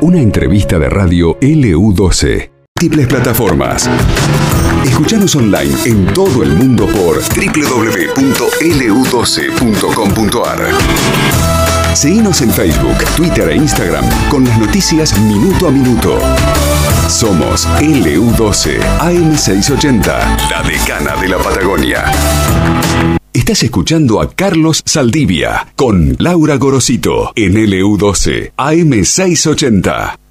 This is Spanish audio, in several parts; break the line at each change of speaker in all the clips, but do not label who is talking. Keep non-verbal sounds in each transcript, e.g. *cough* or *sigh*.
Una entrevista de radio LU12. Múltiples plataformas. Escuchanos online en todo el mundo por www.lu12.com.ar. Seguimos en Facebook, Twitter e Instagram con las noticias minuto a minuto. Somos LU12 AM680, la decana de la Patagonia. Estás escuchando a Carlos Saldivia con Laura Gorosito en LU12 AM680.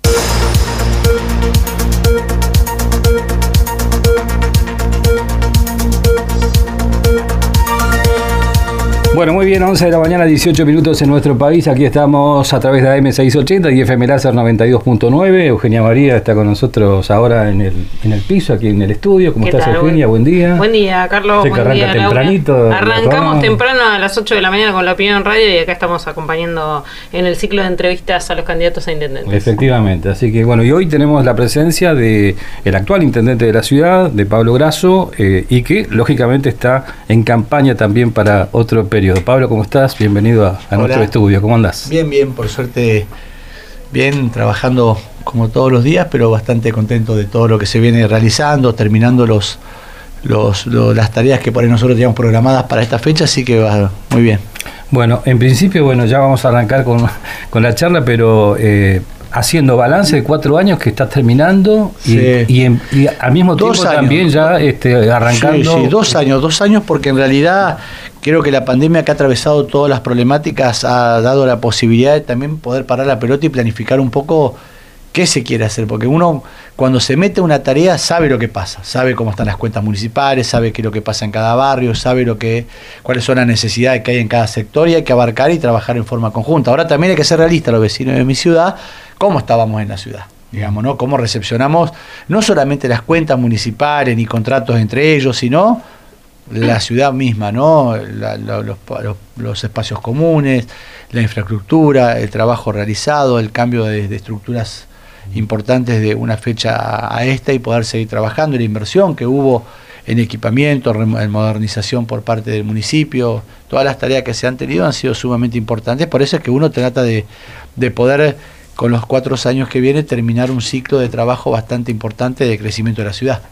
Bueno, muy bien, 11 de la mañana, 18 minutos en nuestro país. Aquí estamos a través de AM680 y FM Láser 92.9. Eugenia María está con nosotros ahora en el, en el piso, aquí en el estudio. ¿Cómo estás, Eugenia? Buen día.
Buen día, Carlos.
Buen día,
tempranito. Arrancamos temprano a las 8 de la mañana con la opinión radio y acá estamos acompañando en el ciclo de entrevistas a los candidatos a intendentes.
Efectivamente, así que bueno, y hoy tenemos la presencia de el actual intendente de la ciudad, de Pablo Grasso, eh, y que lógicamente está en campaña también para otro periodo. Pablo, ¿cómo estás? Bienvenido a, nuestro estudio. ¿Cómo andás?
Bien, bien, por suerte, bien, trabajando como todos los días, pero bastante contento de todo lo que se viene realizando, terminando los, los, las tareas que por ahí nosotros teníamos programadas para esta fecha, así que va muy bien.
Bueno, en principio, bueno, ya vamos a arrancar con, con la charla, pero eh, haciendo balance de cuatro años que está terminando y, al mismo tiempo también ya este, arrancando.
Sí, sí, dos años, dos años porque en realidad creo que la pandemia que ha atravesado todas las problemáticas ha dado la posibilidad de también poder parar la pelota y planificar un poco qué se quiere hacer, porque uno cuando se mete una tarea sabe lo que pasa, sabe cómo están las cuentas municipales, sabe qué es lo que pasa en cada barrio, sabe lo que cuáles son las necesidades que hay en cada sector y hay que abarcar y trabajar en forma conjunta. Ahora también hay que ser realista los vecinos de mi ciudad, cómo estábamos en la ciudad, digamos, ¿no? Cómo recepcionamos no solamente las cuentas municipales ni contratos entre ellos, sino la ciudad misma, ¿no? los, espacios comunes, la infraestructura, el trabajo realizado, el cambio de, estructuras importantes de una fecha a esta y poder seguir trabajando, la inversión que hubo en equipamiento, en modernización por parte del municipio, todas las tareas que se han tenido han sido sumamente importantes, por eso es que uno trata de, de poder con los cuatro años que viene terminar un ciclo de trabajo bastante importante de crecimiento de la ciudad.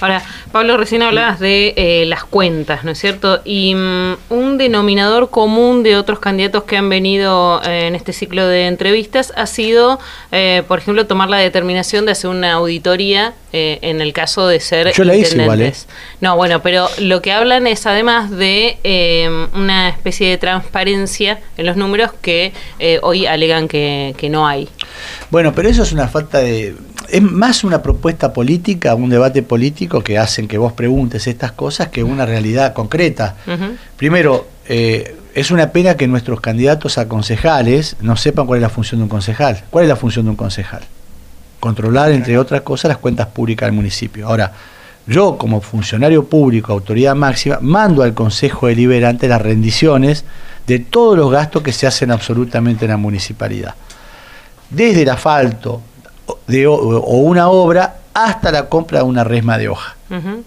Ahora, Pablo, recién hablabas de eh, las cuentas, ¿no es cierto? Y mm, un denominador común de otros candidatos que han venido eh, en este ciclo de entrevistas ha sido, eh, por ejemplo, tomar la determinación de hacer una auditoría en el caso de ser
Yo la hice igual,
No, bueno, pero lo que hablan es además de una especie de transparencia en los números que hoy alegan que, que no hay.
Bueno, pero eso es una falta de es más una propuesta política, un debate político que hacen que vos preguntes estas cosas que una realidad concreta. Primero, eh, es una pena que nuestros candidatos a concejales no sepan cuál es la función de un concejal. ¿Cuál es la función de un concejal? Controlar, entre otras cosas, las cuentas públicas del municipio. Ahora, yo como funcionario público, autoridad máxima, mando al Consejo Deliberante las rendiciones de todos los gastos que se hacen absolutamente en la municipalidad. Desde el asfalto, de, o una obra hasta la compra de una resma de hoja.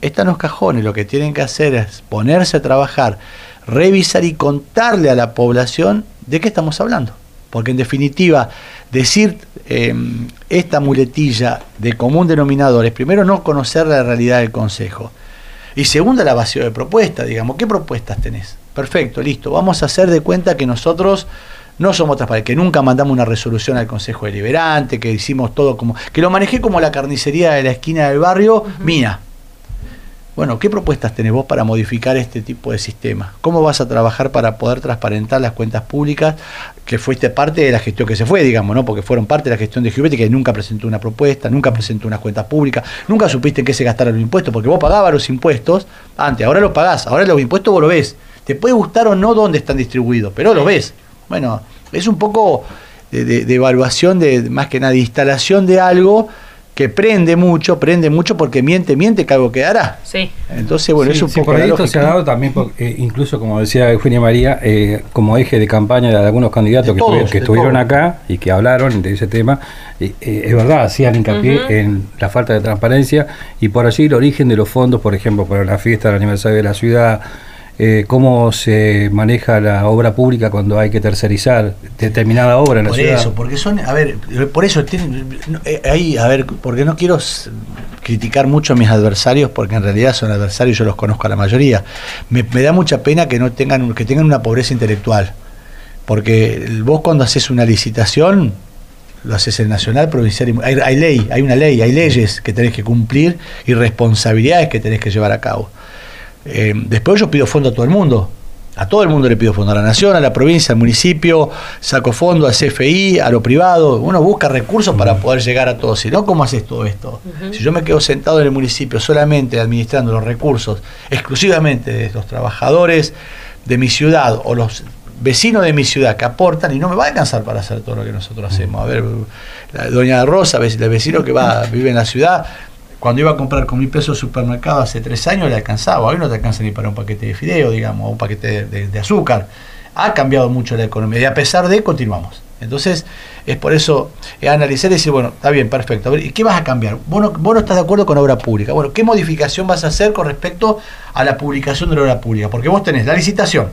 Están los cajones, lo que tienen que hacer es ponerse a trabajar, revisar y contarle a la población de qué estamos hablando. Porque en definitiva, decir em, esta muletilla de común denominador es primero no conocer la realidad del Consejo. Y segundo, la vacío de propuestas, digamos, ¿qué propuestas tenés? Perfecto, listo, vamos a hacer de cuenta que nosotros no somos transparentes, que nunca mandamos una resolución al Consejo Deliberante, que hicimos todo como. que lo manejé como la carnicería de la esquina del barrio, mía. Bueno, ¿qué propuestas tenés vos para modificar este tipo de sistema? ¿Cómo vas a trabajar para poder transparentar las cuentas públicas que fuiste parte de la gestión que se fue, digamos, ¿no? Porque fueron parte de la gestión de Giubetti que nunca presentó una propuesta, nunca presentó unas cuentas públicas, nunca supiste en qué se gastaron los impuestos, porque vos pagabas los impuestos antes, ahora los pagás, ahora los impuestos vos lo ves. Te puede gustar o no dónde están distribuidos, pero lo ves. Bueno, es un poco de, evaluación, de más que nada de instalación de algo que prende mucho, prende mucho porque miente, miente que algo quedará.
Sí.
Entonces, bueno, es un poco.
Por esto se ha dado también, eh, incluso como decía Eugenia María, eh, como eje de campaña de algunos candidatos que, estuvieron acá y que hablaron de ese tema, eh, es verdad, hacían hincapié en la falta de transparencia y por allí el origen de los fondos, por ejemplo, para la fiesta del aniversario de la ciudad eh, cómo se maneja la obra pública cuando hay que tercerizar determinada obra en la
por
ciudad.
Por eso, porque son, a ver, por eso tienen, eh, ahí, a ver, porque no quiero criticar mucho a mis adversarios, porque en realidad son adversarios, yo los conozco a la mayoría. Me, me da mucha pena que no tengan, que tengan una pobreza intelectual, porque vos cuando haces una licitación lo haces en nacional, provincial, y, hay, hay, ley, hay una ley, hay leyes que tenés que cumplir y responsabilidades que tenés que llevar a cabo. Eh, después yo pido fondo a todo el mundo, a todo el mundo le pido fondo, a la nación, a la provincia, al municipio, saco fondo, al CFI, a lo privado, uno busca recursos para poder llegar a todos, si no, ¿cómo haces todo esto? Uh -huh. Si yo me quedo sentado en el municipio solamente administrando los recursos exclusivamente de los trabajadores de mi ciudad o los vecinos de mi ciudad que aportan y no me va a alcanzar para hacer todo lo que nosotros hacemos. A ver, la doña Rosa, el vecino que va, vive en la ciudad, cuando iba a comprar con mil pesos supermercado hace tres años le alcanzaba, hoy no te alcanza ni para un paquete de fideo, digamos, o un paquete de, de, de, azúcar. Ha cambiado mucho la economía y a pesar de continuamos. Entonces, es por eso es analizar y decir, bueno, está bien, perfecto. A ver, ¿y qué vas a cambiar? Vos no, vos no estás de acuerdo con obra pública. Bueno, ¿qué modificación vas a hacer con respecto a la publicación de la obra pública? Porque vos tenés la licitación,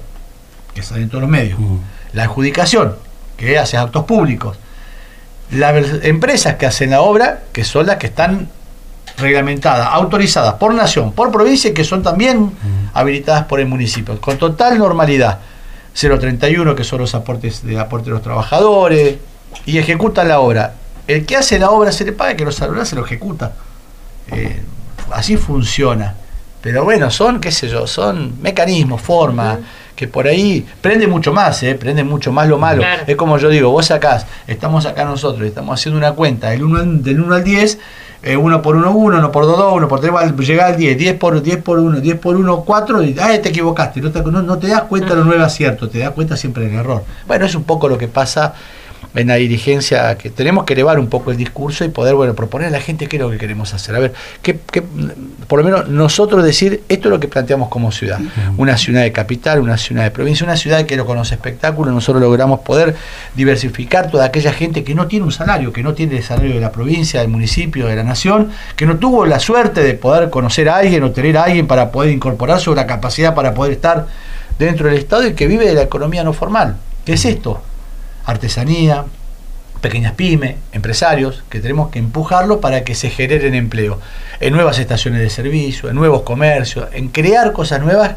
que sale en todos los medios, uh. la adjudicación, que hace actos públicos, las empresas que hacen la obra, que son las que están reglamentadas, autorizadas por nación, por provincia que son también habilitadas por el municipio, con total normalidad. 031, que son los aportes de aporte de los trabajadores, y ejecutan la obra. El que hace la obra se le paga, que los saludar se lo ejecuta. Eh, así funciona. Pero bueno, son, qué sé yo, son mecanismos, formas, uh -huh. que por ahí prende mucho más, ¿eh? prende mucho más lo malo. Claro. Es como yo digo, vos sacás, estamos acá nosotros, estamos haciendo una cuenta del 1, del 1 al 10, eh, 1 por 1, 1, 1 por 2, 2, 1 por 3, llega al 10, 10 por 10 por 1, 10 por 1, 4, y ah, te equivocaste, no te, no, te das cuenta de los 9 aciertos, te das cuenta siempre del error. Bueno, es un poco lo que pasa en la dirigencia, que tenemos que elevar un poco el discurso y poder bueno proponer a la gente qué es lo que queremos hacer. A ver, que, que por lo menos nosotros decir, esto es lo que planteamos como ciudad. Una ciudad de capital, una ciudad de provincia, una ciudad que lo conoce espectáculo, nosotros logramos poder diversificar toda aquella gente que no tiene un salario, que no tiene el salario de la provincia, del municipio, de la nación, que no tuvo la suerte de poder conocer a alguien o tener a alguien para poder incorporarse o la capacidad para poder estar dentro del Estado y que vive de la economía no formal. ¿Qué es esto? Artesanía, pequeñas pymes, empresarios, que tenemos que empujarlo para que se generen empleo en nuevas estaciones de servicio, en nuevos comercios, en crear cosas nuevas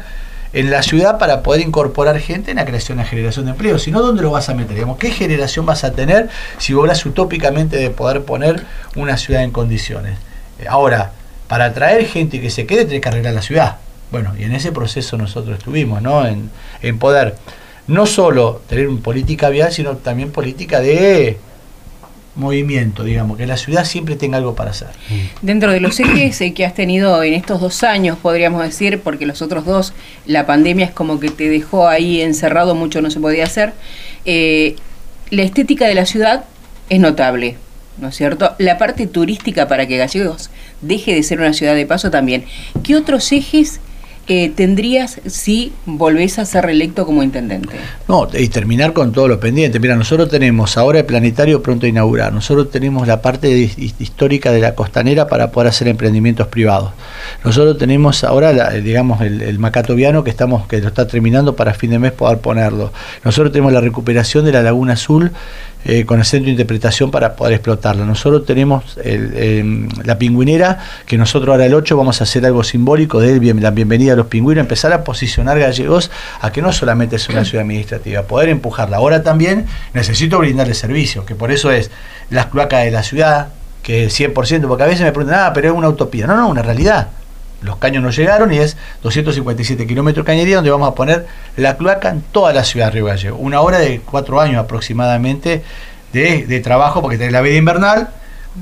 en la ciudad para poder incorporar gente en la creación y generación de empleo. Si no, ¿dónde lo vas a meter? ¿Qué generación vas a tener si hablas utópicamente de poder poner una ciudad en condiciones? Ahora, para atraer gente que se quede, tenés que arreglar la ciudad. Bueno, y en ese proceso nosotros estuvimos, ¿no? En poder no solo tener una política vial, sino también política de movimiento, digamos, que la ciudad siempre tenga algo para hacer.
Dentro de los ejes que has tenido en estos dos años, podríamos decir, porque los otros dos, la pandemia es como que te dejó ahí encerrado, mucho no se podía hacer, eh, la estética de la ciudad es notable, ¿no es cierto? La parte turística para que Gallegos deje de ser una ciudad de paso también. ¿Qué otros ejes eh, tendrías si volvés a ser reelecto como intendente?
No, y terminar con todo lo pendiente. Mira, nosotros tenemos ahora el planetario pronto a inaugurar. Nosotros tenemos la parte histórica de la costanera para poder hacer emprendimientos privados. Nosotros tenemos ahora, la, digamos, el, el Macato Viano que estamos que lo está terminando para fin de mes poder ponerlo. Nosotros tenemos la recuperación de la Laguna Azul eh, con el centro de interpretación para poder explotarla. Nosotros tenemos el, eh, la pingüinera, que nosotros ahora el 8 vamos a hacer algo simbólico de bien, la bienvenida a los pingüinos, empezar a posicionar Gallegos a que no solamente es una ciudad administrativa, poder empujarla. Ahora también necesito brindarle servicios, que por eso es las cloacas de la ciudad, que es 100%, porque a veces me preguntan, ah, pero es una utopía. No, no, una realidad los caños no llegaron y es 257 kilómetros de cañería donde vamos a poner la cloaca en toda la ciudad de Río Gallego. Una hora de cuatro años aproximadamente de, de trabajo, porque tenés la vida invernal,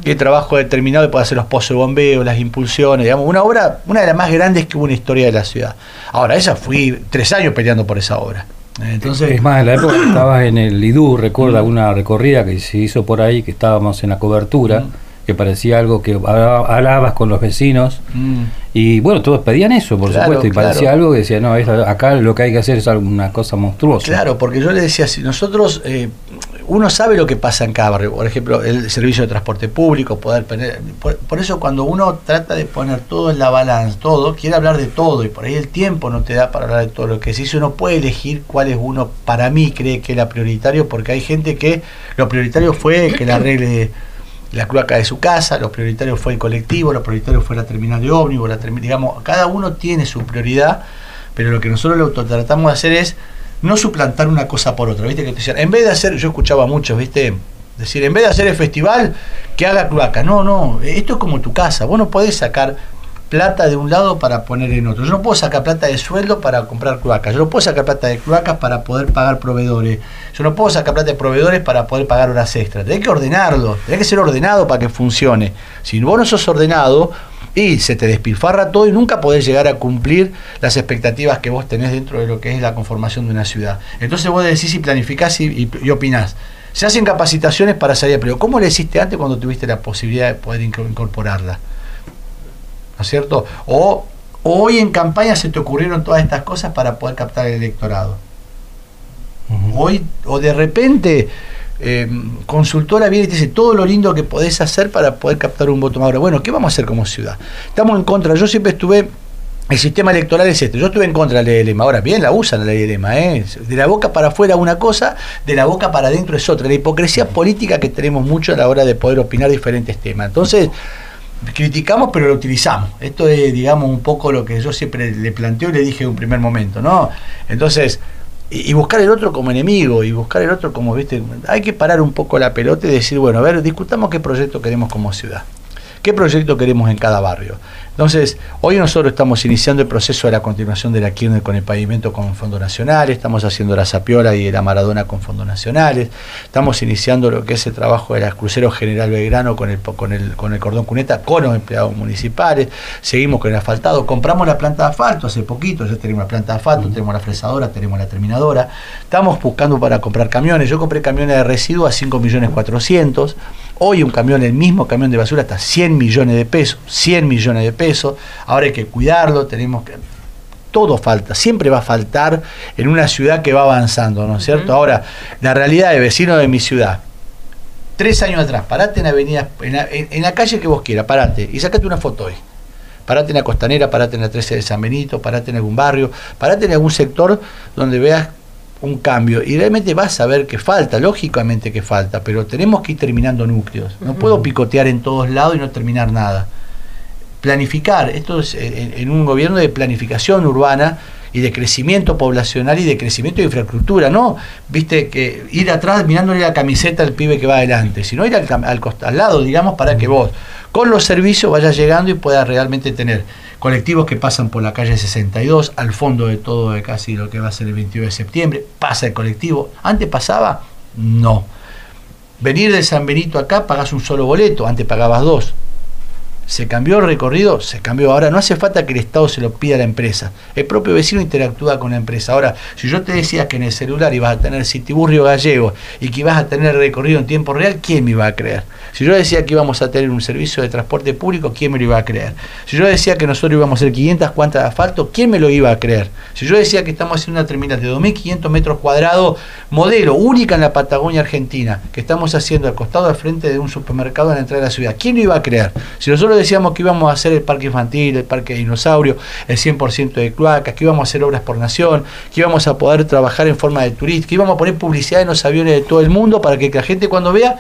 y el trabajo determinado de poder hacer los pozos de bombeo, las impulsiones, digamos, una obra, una de las más grandes que hubo en la historia de la ciudad. Ahora, esa fui tres años peleando por esa obra. Entonces,
es más, en la época que estabas en el IDU, recuerda una recorrida que se hizo por ahí, que estábamos en la cobertura. Que parecía algo que hablabas con los vecinos mm. y bueno, todos pedían eso, por claro, supuesto, y parecía algo que decía, no, acá lo que hay que hacer es una cosa monstruosa.
Claro, porque yo le decía, si nosotros, eh, uno sabe lo que pasa en cada barrio, por ejemplo, el servicio de transporte público, poder poner, por, eso cuando uno trata de poner todo en la balanza, todo, quiere hablar de todo y por ahí el tiempo no te da para hablar de todo lo que se hizo, uno puede elegir cuál es uno, para mí cree que era prioritario, porque hay gente que lo prioritario fue que le arregle la cloaca de su casa, lo prioritario fue el colectivo, lo prioritario fue la terminal de ómnibus, la digamos, cada uno tiene su prioridad, pero lo que nosotros lo tratamos de hacer es no suplantar una cosa por otra, ¿viste? Que decían, en vez de hacer, yo escuchaba mucho, ¿viste? Decir, en vez de hacer el festival, que haga cloaca. No, no, esto es como tu casa, vos no podés sacar plata de un lado para poner en otro. Yo no puedo sacar plata de sueldo para comprar cloacas. Yo no puedo sacar plata de cloacas para poder pagar proveedores. Yo no puedo sacar plata de proveedores para poder pagar horas extras. Tenés que ordenarlo. Tenés que ser ordenado para que funcione. Si vos no sos ordenado, y se te despilfarra todo y nunca podés llegar a cumplir las expectativas que vos tenés dentro de lo que es la conformación de una ciudad. Entonces vos decís y planificás y, y, opinás. Se hacen capacitaciones para salir, pero ¿cómo le hiciste antes cuando tuviste la posibilidad de poder incorporarla? ¿No es cierto? O hoy en campaña se te ocurrieron todas estas cosas para poder captar el electorado. Hoy, o de repente, eh, consultora viene y te dice todo lo lindo que podés hacer para poder captar un voto Ahora, bueno, ¿qué vamos a hacer como ciudad? Estamos en contra, yo siempre estuve el sistema electoral es este. Yo estuve en contra de la ley de lema. Ahora, bien la usan la ley de lema. ¿eh? De la boca para afuera una cosa, de la boca para adentro es otra. La hipocresía política que tenemos mucho a la hora de poder opinar diferentes temas. Entonces, criticamos, pero lo utilizamos. Esto es, digamos, un poco lo que yo siempre le planteo y le dije en un primer momento. ¿no? Entonces, y, buscar el otro como enemigo y buscar el otro como, viste, hay que parar un poco la pelota y decir, bueno, a ver, discutamos qué proyecto queremos como ciudad, qué proyecto queremos en cada barrio. Entonces, hoy nosotros estamos iniciando el proceso de la continuación de la Kirchner con el pavimento con fondos nacionales, estamos haciendo la Sapiola y la Maradona con fondos nacionales, estamos iniciando lo que es el trabajo de la Crucero General Belgrano con el, con el, con el cordón cuneta con los empleados municipales, seguimos con el asfaltado, compramos la planta de asfalto hace poquito, ya tenemos la planta de asfalto, tenemos la fresadora, tenemos la terminadora, estamos buscando para comprar camiones, yo compré camiones de residuos a 5 millones 400, hoy un camión, el mismo camión de basura, está 100 millones de pesos, 100 millones de pesos, eso, ahora hay que cuidarlo, tenemos que... Todo falta, siempre va a faltar en una ciudad que va avanzando, ¿no es cierto? Ahora, la realidad de vecino de mi ciudad, tres años atrás, parate en la avenida, en la, calle que vos quieras, parate y sacate una foto hoy. Parate en la costanera, parate en la 13 de San Benito, parate en algún barrio, parate en algún sector donde veas un cambio. Y realmente vas a ver que falta, lógicamente que falta, pero tenemos que ir terminando núcleos. No puedo picotear en todos lados y no terminar nada. Planificar, esto es en, un gobierno de planificación urbana y de crecimiento poblacional y de crecimiento de infraestructura, no, viste, que ir atrás mirándole la camiseta al pibe que va adelante, sino ir al, al, lado, digamos, para que vos con los servicios vayas llegando y puedas realmente tener colectivos que pasan por la calle 62, al fondo de todo de casi lo que va a ser el 22 de septiembre, pasa el colectivo, antes pasaba, no. Venir de San Benito acá pagas un solo boleto, antes pagabas dos. ¿Se cambió el recorrido? Se cambió. Ahora no hace falta que el Estado se lo pida a la empresa. El propio vecino interactúa con la empresa. Ahora, si yo te decía que en el celular ibas a tener Citiburrio Gallego y que ibas a tener recorrido en tiempo real, ¿quién me iba a creer? Si yo decía que íbamos a tener un servicio de transporte público, ¿quién me lo iba a creer? Si yo decía que nosotros íbamos a hacer 500 cuantas de asfalto, ¿quién me lo iba a creer? Si yo decía que estamos haciendo una terminal de 2.500 metros cuadrados, modelo, única en la Patagonia Argentina, que estamos haciendo al costado al frente de un supermercado en la entrada de la ciudad, ¿quién lo iba a creer? Si nosotros decíamos que íbamos a hacer el parque infantil, el parque de dinosaurio, el 100% de cloacas, que íbamos a hacer obras por nación, que íbamos a poder trabajar en forma de turismo, que íbamos a poner publicidad en los aviones de todo el mundo para que la gente cuando vea,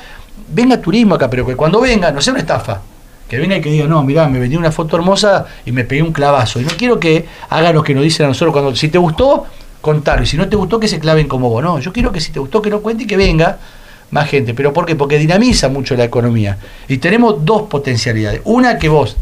venga turismo acá, pero que cuando venga, no sea una estafa. Que venga y que diga, no, mirá, me vendí una foto hermosa y me pegué un clavazo. Y no quiero que haga lo que nos dicen a nosotros cuando, si te gustó, contarlo. Y si no te gustó, que se claven como vos. No, yo quiero que si te gustó, que no cuente y que venga más gente. ¿Pero por qué? Porque dinamiza mucho la economía. Y tenemos dos potencialidades. Una que vos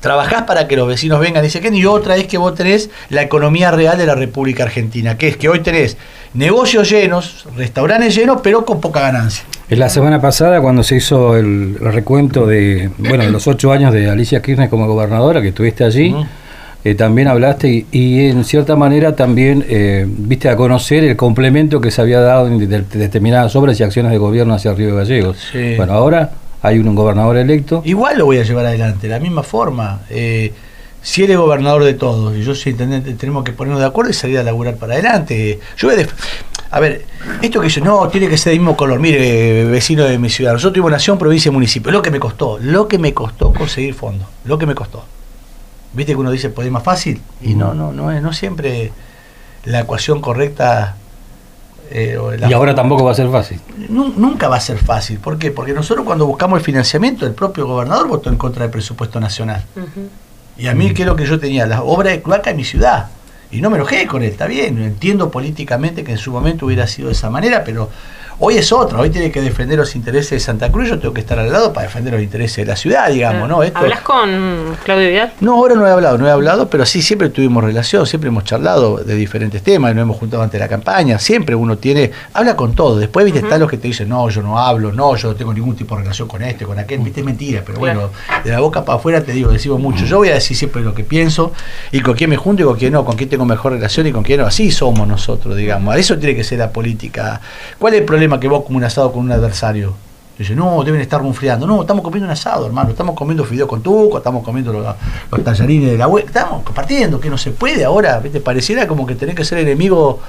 trabajás para que los vecinos vengan, dice que y otra es que vos tenés la economía real de la República Argentina, que es que hoy tenés negocios llenos, restaurantes llenos, pero con poca ganancia.
En la semana pasada, cuando se hizo el recuento de, bueno, los ocho años de Alicia Kirchner como gobernadora, que estuviste allí, eh, también hablaste y, en cierta manera también eh, viste a conocer el complemento que se había dado de, determinadas obras y acciones de gobierno hacia Río Gallegos. Bueno, ahora hay un, gobernador electo.
Igual lo voy a llevar adelante, de la misma forma. Eh, si él es gobernador de todos y yo soy intendente, tenemos que ponernos de acuerdo y salir a laburar para adelante. Yo A ver, esto que dice, no, tiene que ser del mismo color. Mire, vecino de mi ciudad. Nosotros tuvimos nación, provincia y municipio. Lo que me costó, lo que me costó conseguir fondos. Lo que me costó. Viste que uno dice, pues es más fácil. Y no, no, no es, no siempre la ecuación correcta.
Eh, y ahora tampoco va a ser fácil.
Nu- Nunca va a ser fácil. ¿Por qué? Porque nosotros cuando buscamos el financiamiento, el propio gobernador votó en contra del presupuesto nacional. Y a mí, ¿qué es lo que yo tenía? La obra de cloaca en mi ciudad. Y no me enojé con él, está bien. Entiendo políticamente que en su momento hubiera sido de esa manera, pero hoy es otra. Hoy tiene que defender los intereses de Santa Cruz. Yo tengo que estar al lado para defender los intereses de la ciudad, digamos, ¿no? Esto,
¿Hablas con Claudio Vidal?
no, ahora no he hablado, no he hablado, pero sí, siempre tuvimos relación, siempre hemos charlado de diferentes temas, nos hemos juntado ante la campaña, siempre uno tiene, habla con todo, después viste, están los que te dicen, no, yo no hablo, no, yo no tengo ningún tipo de relación con este, con aquel, viste, es mentira, pero bueno, de la boca para afuera te digo, decimos mucho, yo voy a decir siempre lo que pienso, y con quién me junto y con quién no, con quién tengo mejor relación y con quién no, así somos nosotros, digamos, eso tiene que ser la política. ¿Cuál es el problema que vos como un asado con un adversario? Dice, no, deben estar rumfriando. No, estamos comiendo un asado, hermano. Estamos comiendo fideo con tuco, estamos comiendo los, los tallarines de la web. Estamos compartiendo, que no se puede ahora. ¿viste? Pareciera como que tenés que ser enemigo.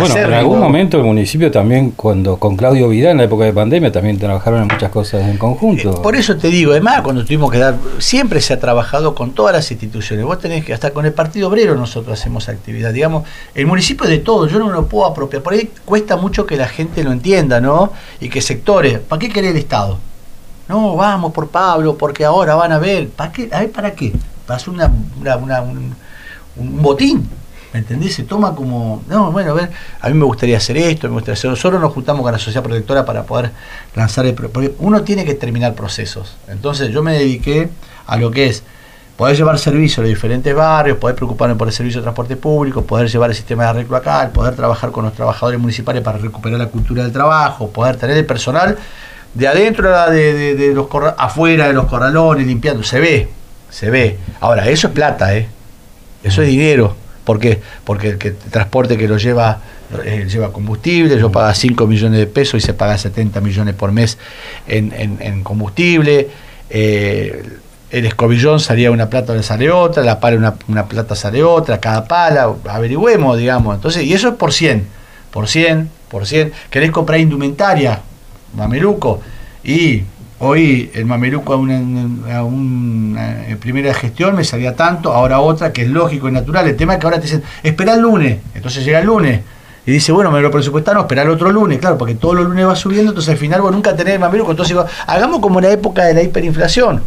Bueno, en algún momento el municipio también, cuando con Claudio Vidal en la época de pandemia, también trabajaron en muchas cosas en conjunto.
Eh, Por eso te digo, además, cuando tuvimos que dar, siempre se ha trabajado con todas las instituciones. Vos tenés que, hasta con el Partido Obrero nosotros hacemos actividad. Digamos, el municipio es de todo, yo no me lo puedo apropiar. Por ahí cuesta mucho que la gente lo entienda, ¿no? Y que sectores, ¿para qué querer el Estado? No, vamos por Pablo, porque ahora van a ver. ¿Para qué? A ver, ¿para qué? Para hacer una, una- una- un, un botín. ¿Me entendés? Se toma como, no, bueno, a ver, a mí me gustaría hacer esto, me gustaría hacer Nosotros nos juntamos con la sociedad protectora para poder lanzar el... Porque uno tiene que terminar procesos. Entonces yo me dediqué a lo que es poder llevar servicio a los diferentes barrios, poder preocuparme por el servicio de transporte público, poder llevar el sistema de arreglo acá, poder trabajar con los trabajadores municipales para recuperar la cultura del trabajo, poder tener el personal de adentro de, de- de los corra- afuera de los corralones, limpiando. Se ve, se ve. Ahora, eso es plata, ¿eh? Eso es dinero. ¿Por qué? Porque el, que, transporte que lo lleva eh, lleva combustible, yo paga 5 millones de pesos y se paga 70 millones por mes en, en- combustible. Eh, el escobillón salía una plata, le sale otra, la pala una, una plata sale otra, cada pala, averigüemos, digamos. Entonces, y eso es por 100, por 100, por 100. ¿Querés comprar indumentaria? Mameluco. Y hoy el mameluco a una, a en primera gestión me salía tanto, ahora otra, que es lógico y natural. El tema es que ahora te dicen, espera el lunes. Entonces llega el lunes. Y dice, bueno, me lo presupuestaron, espera el otro lunes, claro, porque todos los lunes va subiendo, entonces al final vos nunca tenés el mameluco. Entonces hagamos como en la época de la hiperinflación.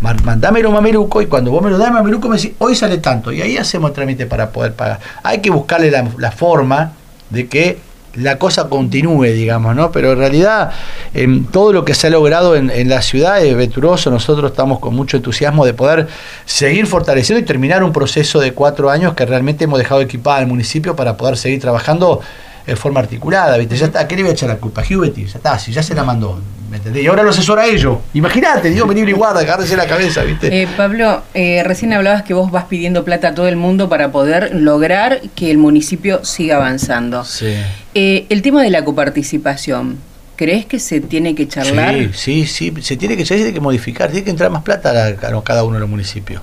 Ma- Mandámelo mameluco y cuando vos me lo das mameluco me decís, hoy sale tanto. Y ahí hacemos el trámite para poder pagar. Hay que buscarle la forma de que la cosa continúe, digamos, ¿no? Pero en realidad em, todo lo que se ha logrado en, en la ciudad es venturoso, nosotros estamos con mucho entusiasmo de poder seguir fortaleciendo y terminar un proceso de cuatro años que realmente hemos dejado equipada al municipio para poder seguir trabajando en forma articulada, ¿viste? Ya está, ¿qué le voy a echar la culpa? Hubetti, ya está, si ya se la mandó, ¿me entendés? Y ahora lo asesora a ellos. Imagínate, Dios venir y guarda, agárrese la cabeza, ¿viste?
Eh, Pablo, eh, recién hablabas que vos vas pidiendo plata a todo el mundo para poder lograr que el municipio siga avanzando.
sí.
Eh, el tema de la coparticipación, ¿crees que se tiene que charlar?
Sí, sí, sí, se tiene que, se tiene que modificar, tiene que entrar más plata a, la- a cada uno de los municipios.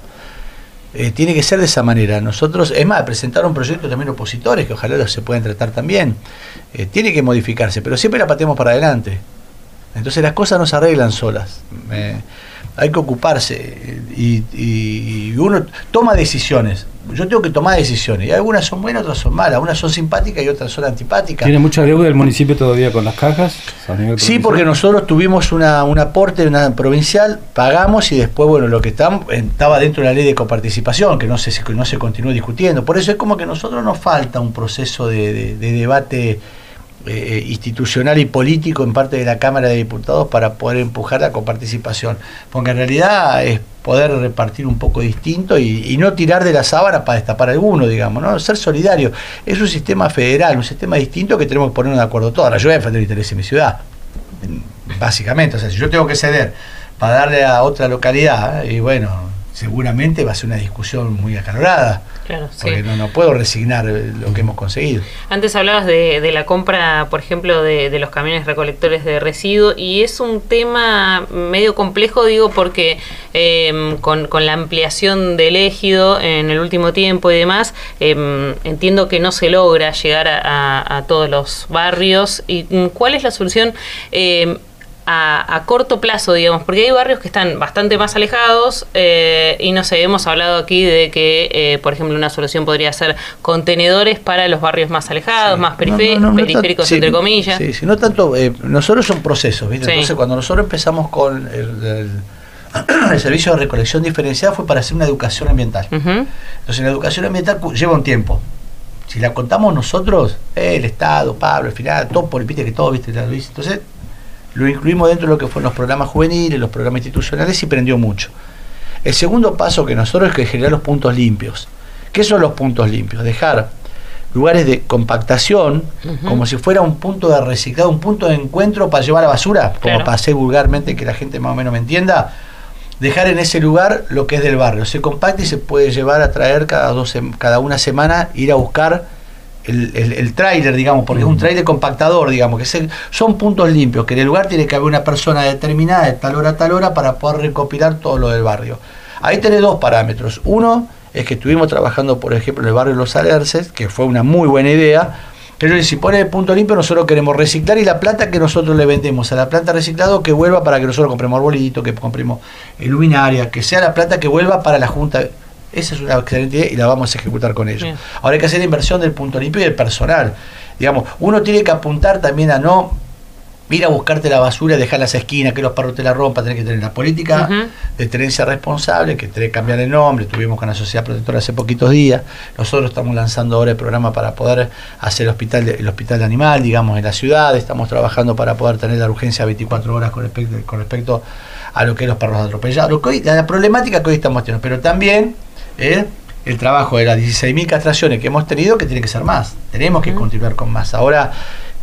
Eh, tiene que ser de esa manera. Nosotros, es más, presentaron proyectos también opositores que ojalá los se puedan tratar también. Eh, tiene que modificarse, pero siempre la pateamos para adelante. Entonces las cosas no se arreglan solas. Hay que ocuparse y, y- uno toma decisiones. Yo tengo que tomar decisiones. Y algunas son buenas, otras son malas. Unas son simpáticas y otras son antipáticas.
¿Tiene mucha deuda el municipio todavía con las cajas?
Sí, porque nosotros tuvimos una, un aporte una provincial, pagamos y después, bueno, lo que estaba, estaba dentro de la ley de coparticipación, que no se, no se continúa discutiendo. Por eso es como que a nosotros nos falta un proceso de, de- de debate eh, institucional y político en parte de la Cámara de Diputados para poder empujar la coparticipación. Porque en realidad es poder repartir un poco distinto y, no tirar de la sábana para destapar alguno, digamos, ¿no? Ser solidario. Es un sistema federal, un sistema distinto que tenemos que ponernos de acuerdo todos. Ahora, yo voy a defender el interés de mi ciudad básicamente. O sea, si yo tengo que ceder para darle a otra localidad, y bueno, seguramente va a ser una discusión muy acalorada.
Claro, sí.
Porque no, no puedo resignar eh, lo que hemos conseguido.
Antes hablabas de, de la compra, por ejemplo, de, de los camiones recolectores de residuos y es un tema medio complejo, digo, porque eh, con, con la ampliación del ejido en el último tiempo y demás, eh, entiendo que no se logra llegar a, a- a todos los barrios. ¿Y mm, cuál es la solución? Eh, a, a corto plazo, digamos, porque hay barrios que están bastante más alejados eh, y no sé, hemos hablado aquí de que, eh, por ejemplo, una solución podría ser contenedores para los barrios más alejados, más perifé-
No, no, no, no
periféricos,
sí,
entre comillas.
Sí, sí, no tanto. eh, nosotros son procesos, ¿viste? Entonces, cuando nosotros empezamos con el, el- *clears throat* el servicio de recolección diferenciada, fue para hacer una educación ambiental.
Ujú.
Entonces, la educación ambiental lleva un tiempo. Si la contamos nosotros, eh, el Estado, Pablo, el final, todo por viste que todo, viste, Luis. Entonces, lo incluimos dentro de lo que fueron los programas juveniles, los programas institucionales y prendió mucho. El segundo paso que nosotros es que generar los puntos limpios. ¿Qué son los puntos limpios? Dejar lugares de compactación como si fuera un punto de reciclado, un punto de encuentro para llevar a basura, como
Claro.
para hacer vulgarmente que la gente más o menos me entienda. Dejar en ese lugar lo que es del barrio. Se compacta y se puede llevar a traer cada, dos, cada una semana, ir a buscar el, el, el tráiler, digamos, porque es un tráiler compactador, digamos, que se- son puntos limpios, que en el lugar tiene que haber una persona determinada de tal hora a tal hora para poder recopilar todo lo del barrio. Ahí tenés dos parámetros. Uno es que estuvimos trabajando, por ejemplo, en el barrio Los Alerces, que fue una muy buena idea, pero si pone el punto limpio, nosotros queremos reciclar y la plata que nosotros le vendemos a la planta reciclado que vuelva para que nosotros compremos arbolito, que compremos luminaria, que sea la plata que vuelva para la Junta. Esa es una excelente idea y la vamos a ejecutar con ellos.
Bien.
Ahora hay que hacer la inversión del punto limpio y del personal. Digamos, uno tiene que apuntar también a no ir a buscarte la basura y dejar las esquinas, que los perros te la rompan, tener que tener la política de tenencia responsable, que tenés que cambiar el nombre, tuvimos con la Sociedad Protectora hace poquitos días, nosotros estamos lanzando ahora el programa para poder hacer el hospital, de- el hospital animal, digamos, en la ciudad, estamos trabajando para poder tener la urgencia 24 horas con respecto, con respecto a lo que es los perros atropellados, lo que hoy- la problemática que hoy estamos teniendo, pero también eh, el trabajo de las 16.000 castraciones que hemos tenido, que tiene que ser más, tenemos que continuar con más. Ahora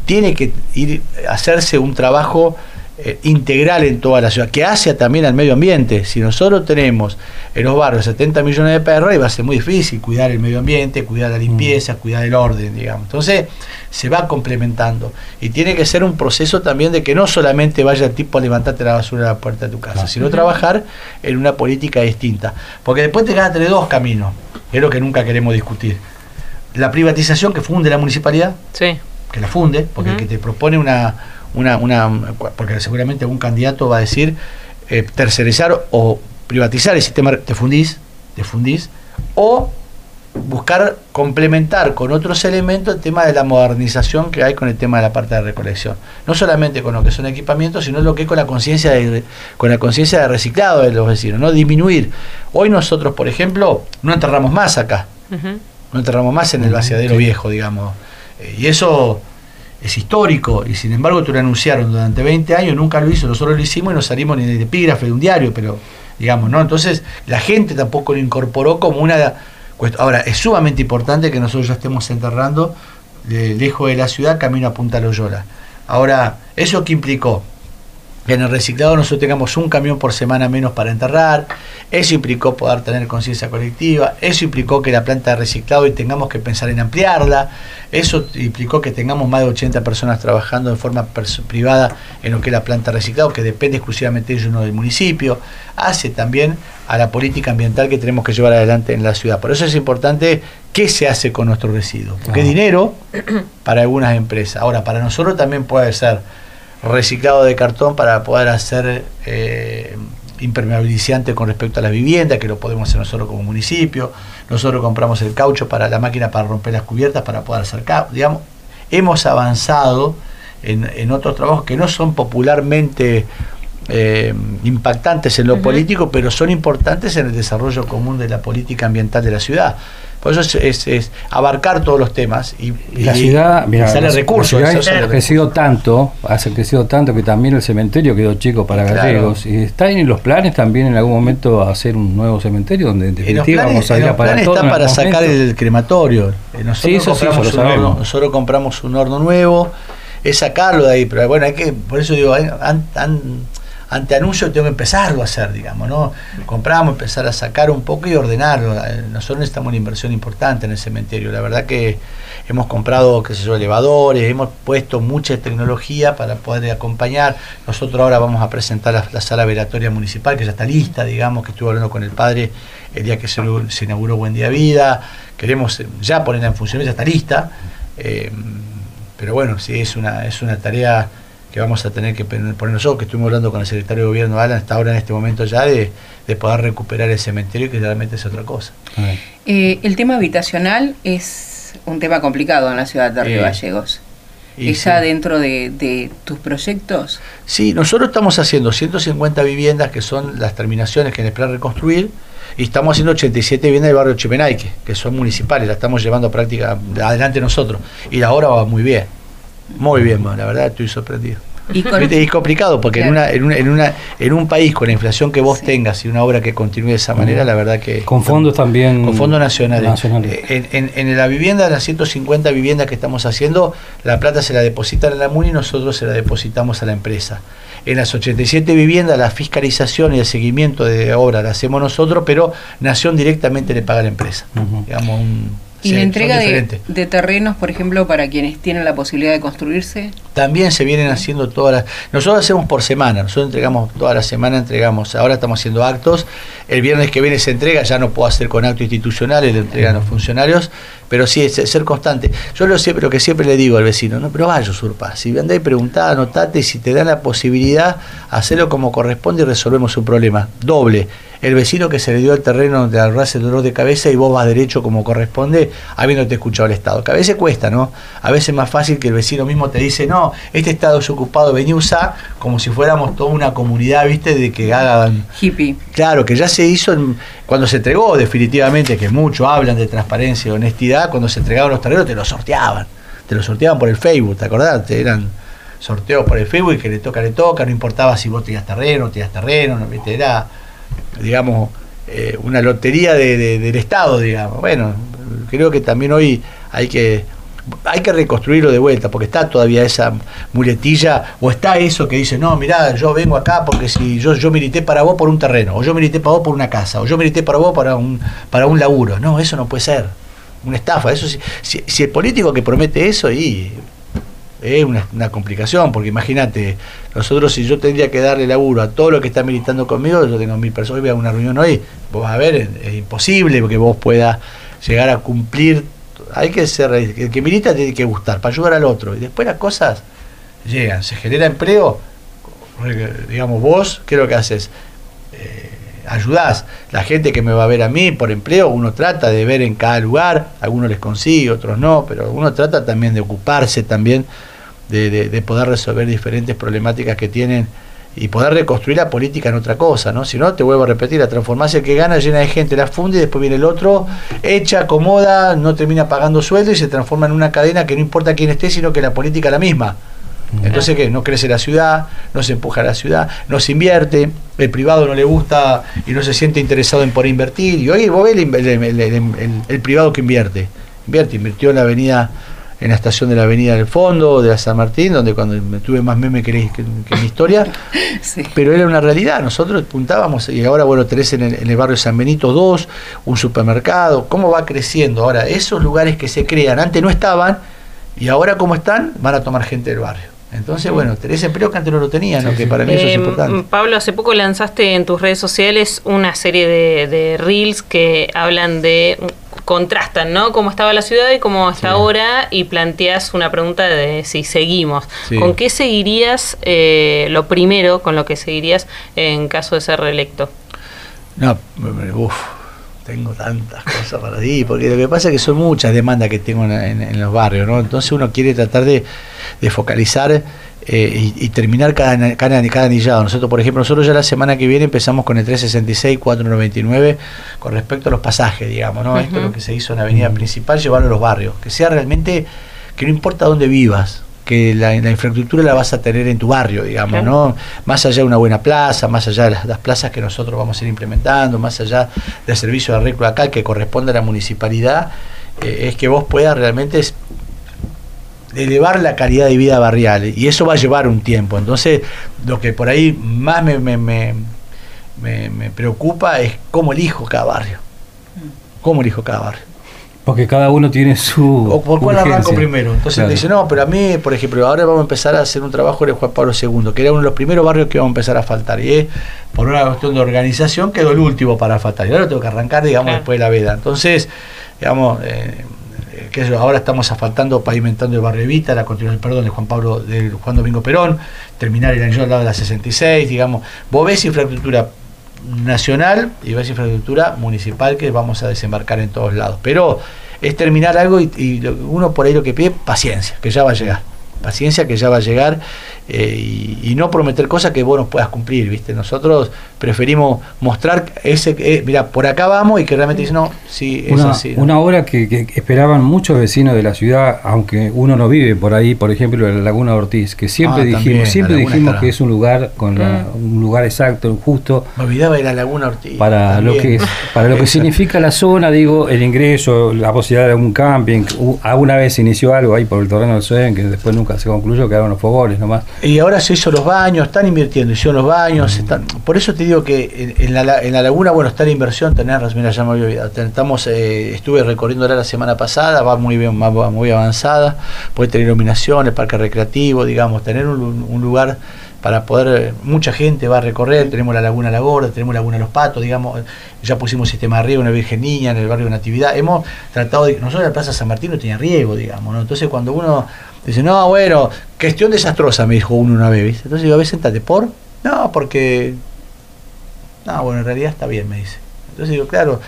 tiene que ir hacerse un trabajo eh, integral en toda la ciudad, que hace también al medio ambiente. Si nosotros tenemos en los barrios 70 millones de perros, y va a ser muy difícil cuidar el medio ambiente, cuidar la limpieza, cuidar el orden, digamos. Entonces, se va complementando. Y tiene que ser un proceso también de que no solamente vaya el tipo a levantarte la basura a la puerta de tu casa,
Claro.
sino trabajar en una política distinta. Porque después te vas a tener dos caminos, es lo que nunca queremos discutir. La privatización que funde la municipalidad,
Sí.
que la funde, porque el que te propone una, una, una, porque seguramente algún candidato va a decir eh, tercerizar o privatizar el sistema, te fundís, te fundís, o buscar complementar con otros elementos el tema de la modernización que hay con el tema de la parte de recolección. No solamente con lo que son equipamientos, sino lo que es con la conciencia de, con la conciencia de reciclado de los vecinos, ¿no? Disminuir. Hoy nosotros, por ejemplo, no enterramos más acá no enterramos más en el vaciadero
sí.
viejo, digamos. Eh, y eso es histórico, y sin embargo tú lo anunciaron durante 20 años, nunca lo hizo, nosotros lo hicimos y no salimos ni de epígrafe de un diario, pero digamos, ¿no? Entonces la gente tampoco lo incorporó como una. Ahora, es sumamente importante que nosotros ya estemos enterrando lejos de la ciudad, camino a Punta Loyola. Ahora, ¿eso qué implicó? Que en el reciclado nosotros tengamos un camión por semana menos para enterrar, eso implicó poder tener conciencia colectiva, eso implicó que la planta de reciclado y tengamos que pensar en ampliarla, eso implicó que tengamos más de 80 personas trabajando de forma privada en lo que es la planta de reciclado, que depende exclusivamente de ellos, no del municipio, hace también a la política ambiental que tenemos que llevar adelante en la ciudad. Por eso es importante qué se hace con nuestros residuos, porque es dinero *clears throat* para algunas empresas. Ahora, para nosotros también puede ser reciclado de cartón para poder hacer eh, impermeabilizante con respecto a la vivienda, que lo podemos hacer nosotros como municipio. Nosotros compramos el caucho para la máquina para romper las cubiertas, para poder hacer. Digamos, hemos avanzado en, en otros trabajos que no son popularmente eh, impactantes en lo político, pero son importantes en el desarrollo común de la política ambiental de la ciudad. Por eso es, es- es abarcar todos los temas y,
Y la
y-
ciudad, mira,
sale recursos.
la ciudad ha crecido tanto, ha crecido tanto que también el cementerio quedó chico para
Claro.
gallegos. Y está en los planes también en algún momento hacer un nuevo cementerio donde en
En los
definitiva
planes,
vamos a ir a parar
planes
todo.
está
en
para sacar
momento.
el crematorio. Eh, Nosotros,
Sí, eso sí,
compramos
eso lo
un horno,
sabemos.
nosotros compramos un horno nuevo, es sacarlo de ahí, pero bueno, hay que, por eso digo, han, han- ante anuncio tengo que empezarlo a hacer, digamos, ¿no? Compramos, empezar a sacar un poco y ordenarlo. Eh, nosotros necesitamos una inversión importante en el cementerio. La verdad que hemos comprado, qué sé yo, elevadores, hemos puesto mucha tecnología para poder acompañar. Nosotros ahora vamos a presentar la, sala veratoria municipal, que ya está lista, digamos, que estuve hablando con el padre el día que se, inauguró Buen Día Vida. Queremos eh, ya ponerla en función, ya está lista. Eh, pero bueno, sí, es una, es una tarea que vamos a tener que poner nosotros, que estuvimos hablando con el secretario de gobierno Alan hasta ahora en este momento ya de, poder recuperar el cementerio que realmente es otra cosa.
Eh, el tema habitacional es un tema complicado en la ciudad de Río Gallegos. ¿Está dentro de, tus proyectos?
Sí, nosotros estamos haciendo 150 viviendas que son las terminaciones que en el plan reconstruir y estamos haciendo 87 viviendas del barrio Chipenaique, que son municipales, la estamos llevando a práctica adelante nosotros y la obra va muy bien. Muy bien, la verdad estoy sorprendido. Y, es complicado porque en, una, en, una, en, un país con la inflación que vos tengas y una obra que continúe de esa manera, la verdad que...
Con fondos también...
Con fondos nacionales. En, en, la vivienda, las 150 viviendas que estamos haciendo, la plata se la depositan a la MUNI y nosotros se la depositamos a la empresa. En las 87 viviendas, la fiscalización y el seguimiento de obra la hacemos nosotros, pero Nación directamente le paga a la empresa. Digamos, un
¿Y la entrega de, terrenos, por ejemplo, para quienes tienen la posibilidad de construirse?
También se vienen haciendo todas las... Nosotros hacemos por semana, nosotros entregamos toda la semana, entregamos, ahora estamos haciendo actos, el viernes que viene se entrega, ya no puedo hacer con actos institucionales, le entregan a los funcionarios, pero sí, es ser constante. Yo lo sé, pero que siempre le digo al vecino, no, pero vaya usurpa, si andá y preguntá, anotate, si te dan la posibilidad, hacerlo como corresponde y resolvemos un problema. Doble, el vecino que se le dio el terreno donde agarrás el dolor de cabeza y vos vas derecho como corresponde, habiéndote escuchado el Estado. Que a veces cuesta, ¿no? A veces es más fácil que el vecino mismo te dice, no, este Estado es ocupado, vení a usar, como si fuéramos toda una comunidad, ¿viste? De que hagan...
Hippie.
Claro, que ya se hizo cuando se entregó definitivamente, que muchos hablan de transparencia y honestidad, cuando se entregaban los terrenos te los sorteaban. Te los sorteaban por el Facebook, ¿te acordás? Te eran sorteos por el Facebook y que le toca, le toca, no importaba si vos tenías terreno, tenías terreno, no, ¿viste? Era digamos, eh, una lotería del Estado, digamos. Bueno, creo que también hoy hay que hay que reconstruirlo de vuelta, porque está todavía esa muletilla, o está eso que dice, no, mirá, yo vengo acá porque si yo, yo milité para vos por un terreno, o yo milité para vos por una casa, o yo milité para vos para un, para un laburo. No, eso no puede ser. Una estafa. Eso si, si el político que promete eso, y es una, complicación, porque imagínate, nosotros si yo tendría que darle laburo a todo lo que está militando conmigo, yo tengo mil personas, voy a una reunión hoy, vos vas a ver, es, imposible que vos puedas llegar a cumplir, hay que ser, el que milita tiene que gustar, para ayudar al otro, y después las cosas llegan, se genera empleo, digamos, vos, ¿qué es lo que haces? Ayudás. La gente que me va a ver a mí por empleo, uno trata de ver en cada lugar, algunos les consigue, otros no, pero uno trata también de ocuparse también de, poder resolver diferentes problemáticas que tienen y poder reconstruir la política en otra cosa, ¿no? Si no, te vuelvo a repetir, la transformación que gana llena de gente, la funde y después viene el otro, echa, acomoda, no termina pagando sueldo y se transforma en una cadena que no importa quién esté, sino que la política es la misma. Entonces, ¿qué? No crece la ciudad, no se empuja la ciudad, no se invierte, el privado no le gusta y no se siente interesado en poder invertir. Y hoy vos ves el, privado que invierte. Invierte, invirtió en la avenida, en la estación de la avenida del fondo, de la San Martín, donde cuando me tuve más meme que, que, mi historia. *laughs* Pero era una realidad. Nosotros apuntábamos, y ahora bueno, tenés en el, en el barrio San Benito 2, un supermercado. ¿Cómo va creciendo? Ahora, esos lugares que se crean, antes no estaban, y ahora como están, van a tomar gente del barrio. Entonces, bueno, tenés empleo que antes no lo tenían, ¿no? que para mí eso es eh, importante.
Pablo, hace poco lanzaste en tus redes sociales una serie de, reels que hablan de contrastan, ¿no? Cómo estaba la ciudad y cómo está ahora y planteas una pregunta de si seguimos. ¿Con qué seguirías eh, lo primero, con lo que seguirías en caso de ser reelecto?
No, uff, tengo tantas cosas para ti, porque lo que pasa es que son muchas demandas que tengo en, los barrios, ¿no? Entonces uno quiere tratar de, focalizar eh, y, terminar cada, cada, cada, anillado. Nosotros, por ejemplo, nosotros ya la semana que viene empezamos con el 366, 499 con respecto a los pasajes, digamos, ¿no? Esto es lo que se hizo en la avenida principal, llevarlo a los barrios, que sea realmente, que no importa dónde vivas, que la, infraestructura la vas a tener en tu barrio, digamos, ¿no? Más allá de una buena plaza, más allá de las, plazas que nosotros vamos a ir implementando, más allá del servicio de arreglo acá que corresponde a la municipalidad, eh, es que vos puedas realmente elevar la calidad de vida barrial y eso va a llevar un tiempo. Entonces, lo que por ahí más me, me, me, me preocupa es cómo elijo cada barrio. ¿Cómo elijo cada barrio?
Porque cada uno tiene su.
¿O por cuál
urgencia.
arranco primero? Entonces
Claro.
te dice, no, pero a mí, por ejemplo, ahora vamos a empezar a hacer un trabajo en el Juan Pablo II, que era uno de los primeros barrios que vamos a empezar a faltar. Y es por una cuestión de organización quedó el último para faltar. Y ahora tengo que arrancar, digamos,
Claro.
después de la veda. Entonces, digamos, eh, eh, yo, ahora estamos asfaltando, pavimentando el barrio Evita, la continuación, perdón, de Juan Pablo, del Juan Domingo Perón, terminar el anillo al lado de la 66, digamos. Vos ves infraestructura nacional y ves infraestructura municipal que vamos a desembarcar en todos lados. Pero es terminar algo y, y uno por ahí lo que pide, paciencia, que ya va a llegar. Paciencia que ya va a llegar eh, y, y no prometer cosas que vos no puedas cumplir, ¿viste? Nosotros preferimos mostrar ese, eh, mira, por acá vamos y que realmente dicen, no, sí, es
Una,
así. ¿no?
una obra que, que esperaban muchos vecinos de la ciudad, aunque uno no vive por ahí, por ejemplo, en la Laguna Ortiz, que siempre
Ah,
dijimos,
también,
siempre dijimos
estará.
que es un lugar con la- un lugar exacto, justo
Me olvidaba de la Laguna Ortiz.
para lo que para lo que *laughs* significa la zona, digo, el ingreso, la posibilidad de un camping. Alguna vez se inició algo ahí por el terreno del SUEN, que después nunca se concluyó, quedaron los fogones nomás.
Y ahora se hizo los baños, están invirtiendo, hicieron los baños, están, por eso te digo que en, en la, la- en la laguna, bueno, está la inversión, tenés, mira, ya me había olvidado, estamos, eh, estuve recorriéndola la semana pasada, va muy bien, va, muy avanzada, puede tener iluminación, el parque recreativo, digamos, tener un, un lugar para poder, eh, mucha gente va a recorrer, tenemos la Laguna La Gorda, tenemos Laguna Los Patos, digamos, ya pusimos sistema de riego en la Virgen Niña, en el barrio de Natividad, hemos tratado de, nosotros en la Plaza San Martín no tenía riego, digamos, ¿no? entonces cuando uno dice, no, bueno, cuestión desastrosa, me dijo uno una vez, ¿viste? entonces digo, a ver, sentate, ¿por? No, porque, no, bueno, en realidad está bien, me dice. Entonces digo, claro,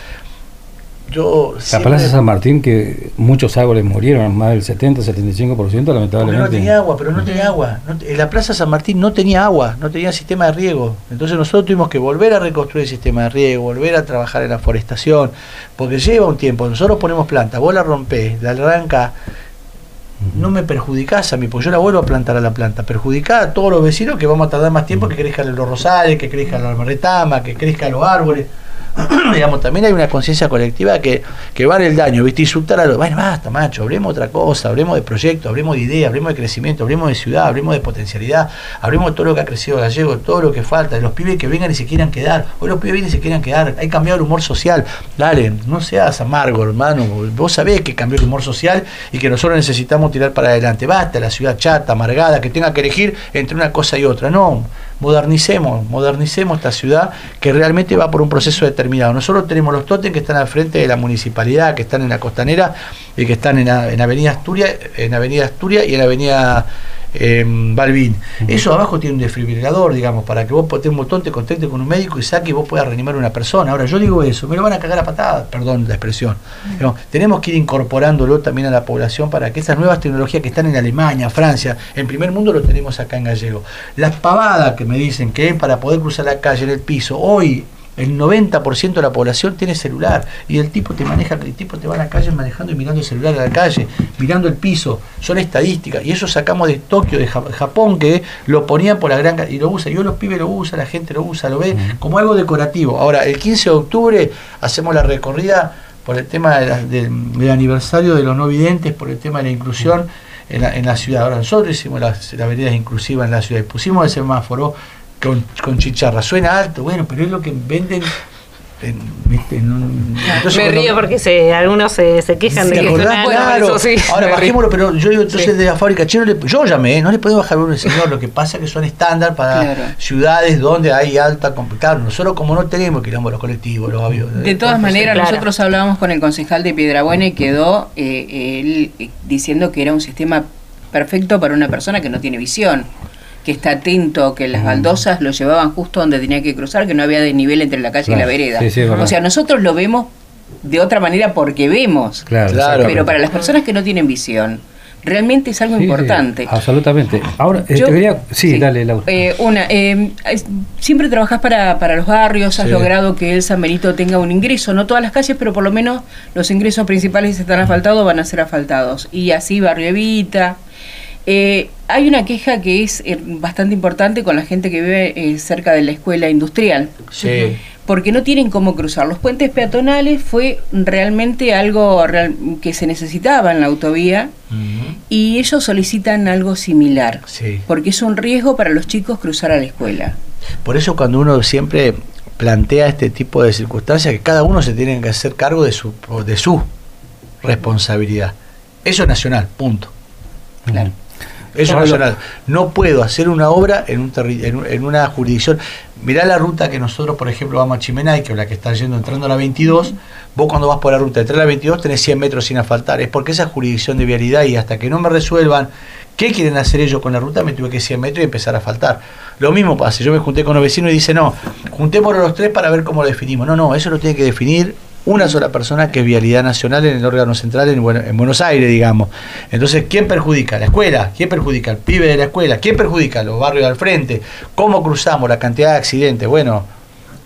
yo...
La
siempre-
Plaza San Martín, que muchos árboles murieron, más del 70-75%,
Porque
lamentablemente.
no tenía agua, pero no tenía agua. No en la Plaza San Martín no tenía agua, no tenía sistema de riego. Entonces nosotros tuvimos que volver a reconstruir el sistema de riego, volver a trabajar en la forestación, porque lleva un tiempo. Nosotros ponemos planta, vos la rompés, la arrancás, no me perjudicás a mí, porque yo la vuelvo a plantar a la planta. Perjudicás a todos los vecinos que vamos a tardar más tiempo que crezcan los rosales, que crezcan la retama, que crezcan los árboles. *clears throat* digamos, también hay una conciencia colectiva que, que vale el daño, ¿viste? Insultar a los. Bueno, basta, macho, hablemos de otra cosa, hablemos de proyectos, hablemos de ideas, hablemos de crecimiento, hablemos de ciudad, hablemos de potencialidad, hablemos de todo lo que ha crecido Gallego, todo lo que falta, de los pibes que vengan y se quieran quedar. Hoy los pibes vienen y se quieran quedar. Hay cambiado el humor social. Dale, no seas amargo, hermano. Vos sabés que cambió el humor social y que nosotros necesitamos tirar para adelante. Basta la ciudad chata, amargada, que tenga que elegir entre una cosa y otra. No, modernicemos, modernicemos esta ciudad que realmente va por un proceso determinado. Nosotros tenemos los totem que están al frente de la municipalidad, que están en la costanera y que están en, en Avenida Asturias, en Avenida Asturias y en Avenida eh, Balbín. Eso abajo tiene un desfibrilador, digamos, para que vos tengas un botón, te contacte con un médico y saque y vos puedas reanimar a una persona. Ahora, yo digo eso, me lo van a cagar a patadas, perdón la expresión. No, tenemos que ir incorporándolo también a la población para que esas nuevas tecnologías que están en Alemania, Francia, en primer mundo lo tenemos acá en Gallego. Las pavadas que me dicen que es para poder cruzar la calle en el piso, hoy el 90% de la población tiene celular y el tipo te maneja, el tipo te va a la calle manejando y mirando el celular a la calle, mirando el piso, son estadísticas. Y eso sacamos de Tokio, de Ja- Japón que lo ponían por la gran y lo usa, yo los pibes lo usan, la gente lo usa, lo ve como algo decorativo. Ahora, el 15 de octubre hacemos la recorrida por el tema de la- del, del aniversario de los no videntes, por el tema de la inclusión en la, en la ciudad. Ahora nosotros hicimos las, las veredas inclusivas en la ciudad y pusimos el semáforo con, con chicharra. Suena alto, bueno, pero es lo que venden. En, ¿viste? En un- entonces
Me
cuando-
río porque se, algunos se, se quejan de
¿Te
que suena
Claro.
eso sí.
Ahora bajémoslo, pero yo digo, entonces
Sí.
de la fábrica, che, no le- yo llamé, no le podemos bajar uno, señor, lo que pasa es que son estándar para
Claro.
ciudades donde hay alta complicada. Nosotros como no tenemos que ir a los colectivos, los aviones.
De todas maneras,
claro.
nosotros hablábamos con el concejal de Piedrabuena y quedó eh, él eh, diciendo que era un sistema perfecto para una persona que no tiene visión, que está atento, que
Mm.
las baldosas lo llevaban justo donde tenía que cruzar, que no había desnivel entre la calle y la vereda.
Sí, sí,
o sea, nosotros lo vemos de otra manera porque vemos,
Claro,
Claro.
pero para las personas que no tienen visión, realmente es algo
Sí, sí,
importante.
absolutamente. Ahora, eh,
Yo-
te quería. Sí, dale, Laura.
Eh, una, eh, siempre trabajás para, para los barrios, has
Sí.
logrado que el San Benito tenga un ingreso, no todas las calles, pero por lo menos los ingresos principales que están asfaltados van a ser asfaltados. Y así Barrio Evita. Eh, hay una queja que es eh, bastante importante con la gente que vive eh, cerca de la escuela industrial.
Sí.
porque no tienen cómo cruzar. Los puentes peatonales fue realmente algo que se necesitaba en la autovía y ellos solicitan algo similar, porque es un riesgo para los chicos cruzar a la escuela.
Por eso cuando uno siempre plantea este tipo de circunstancias, que cada uno se tiene que hacer cargo de su, de su responsabilidad. Eso es nacional, punto. Claro. Eso es nacional. No puedo hacer una obra en, un en, una jurisdicción. Mirá la ruta que nosotros, por ejemplo, vamos a Chimenay, que es la que está yendo entrando a la 22. Vos cuando vas por la ruta de 3 a la 22 tenés 100 metros sin asfaltar. Es porque esa jurisdicción de vialidad y hasta que no me resuelvan qué quieren hacer ellos con la ruta, me tuve que 100 metros y empezar a faltar. Lo mismo pasa. Yo me junté con los vecinos y dice, no, juntémonos los tres para ver cómo lo definimos. No, no, eso lo tiene que definir una sola persona que es Vialidad Nacional en el órgano central en, Buenos Aires, digamos. Entonces, ¿quién perjudica? La escuela. ¿Quién perjudica? El pibe de la escuela. ¿Quién perjudica? Los barrios al frente. ¿Cómo cruzamos? La cantidad de accidentes. Bueno,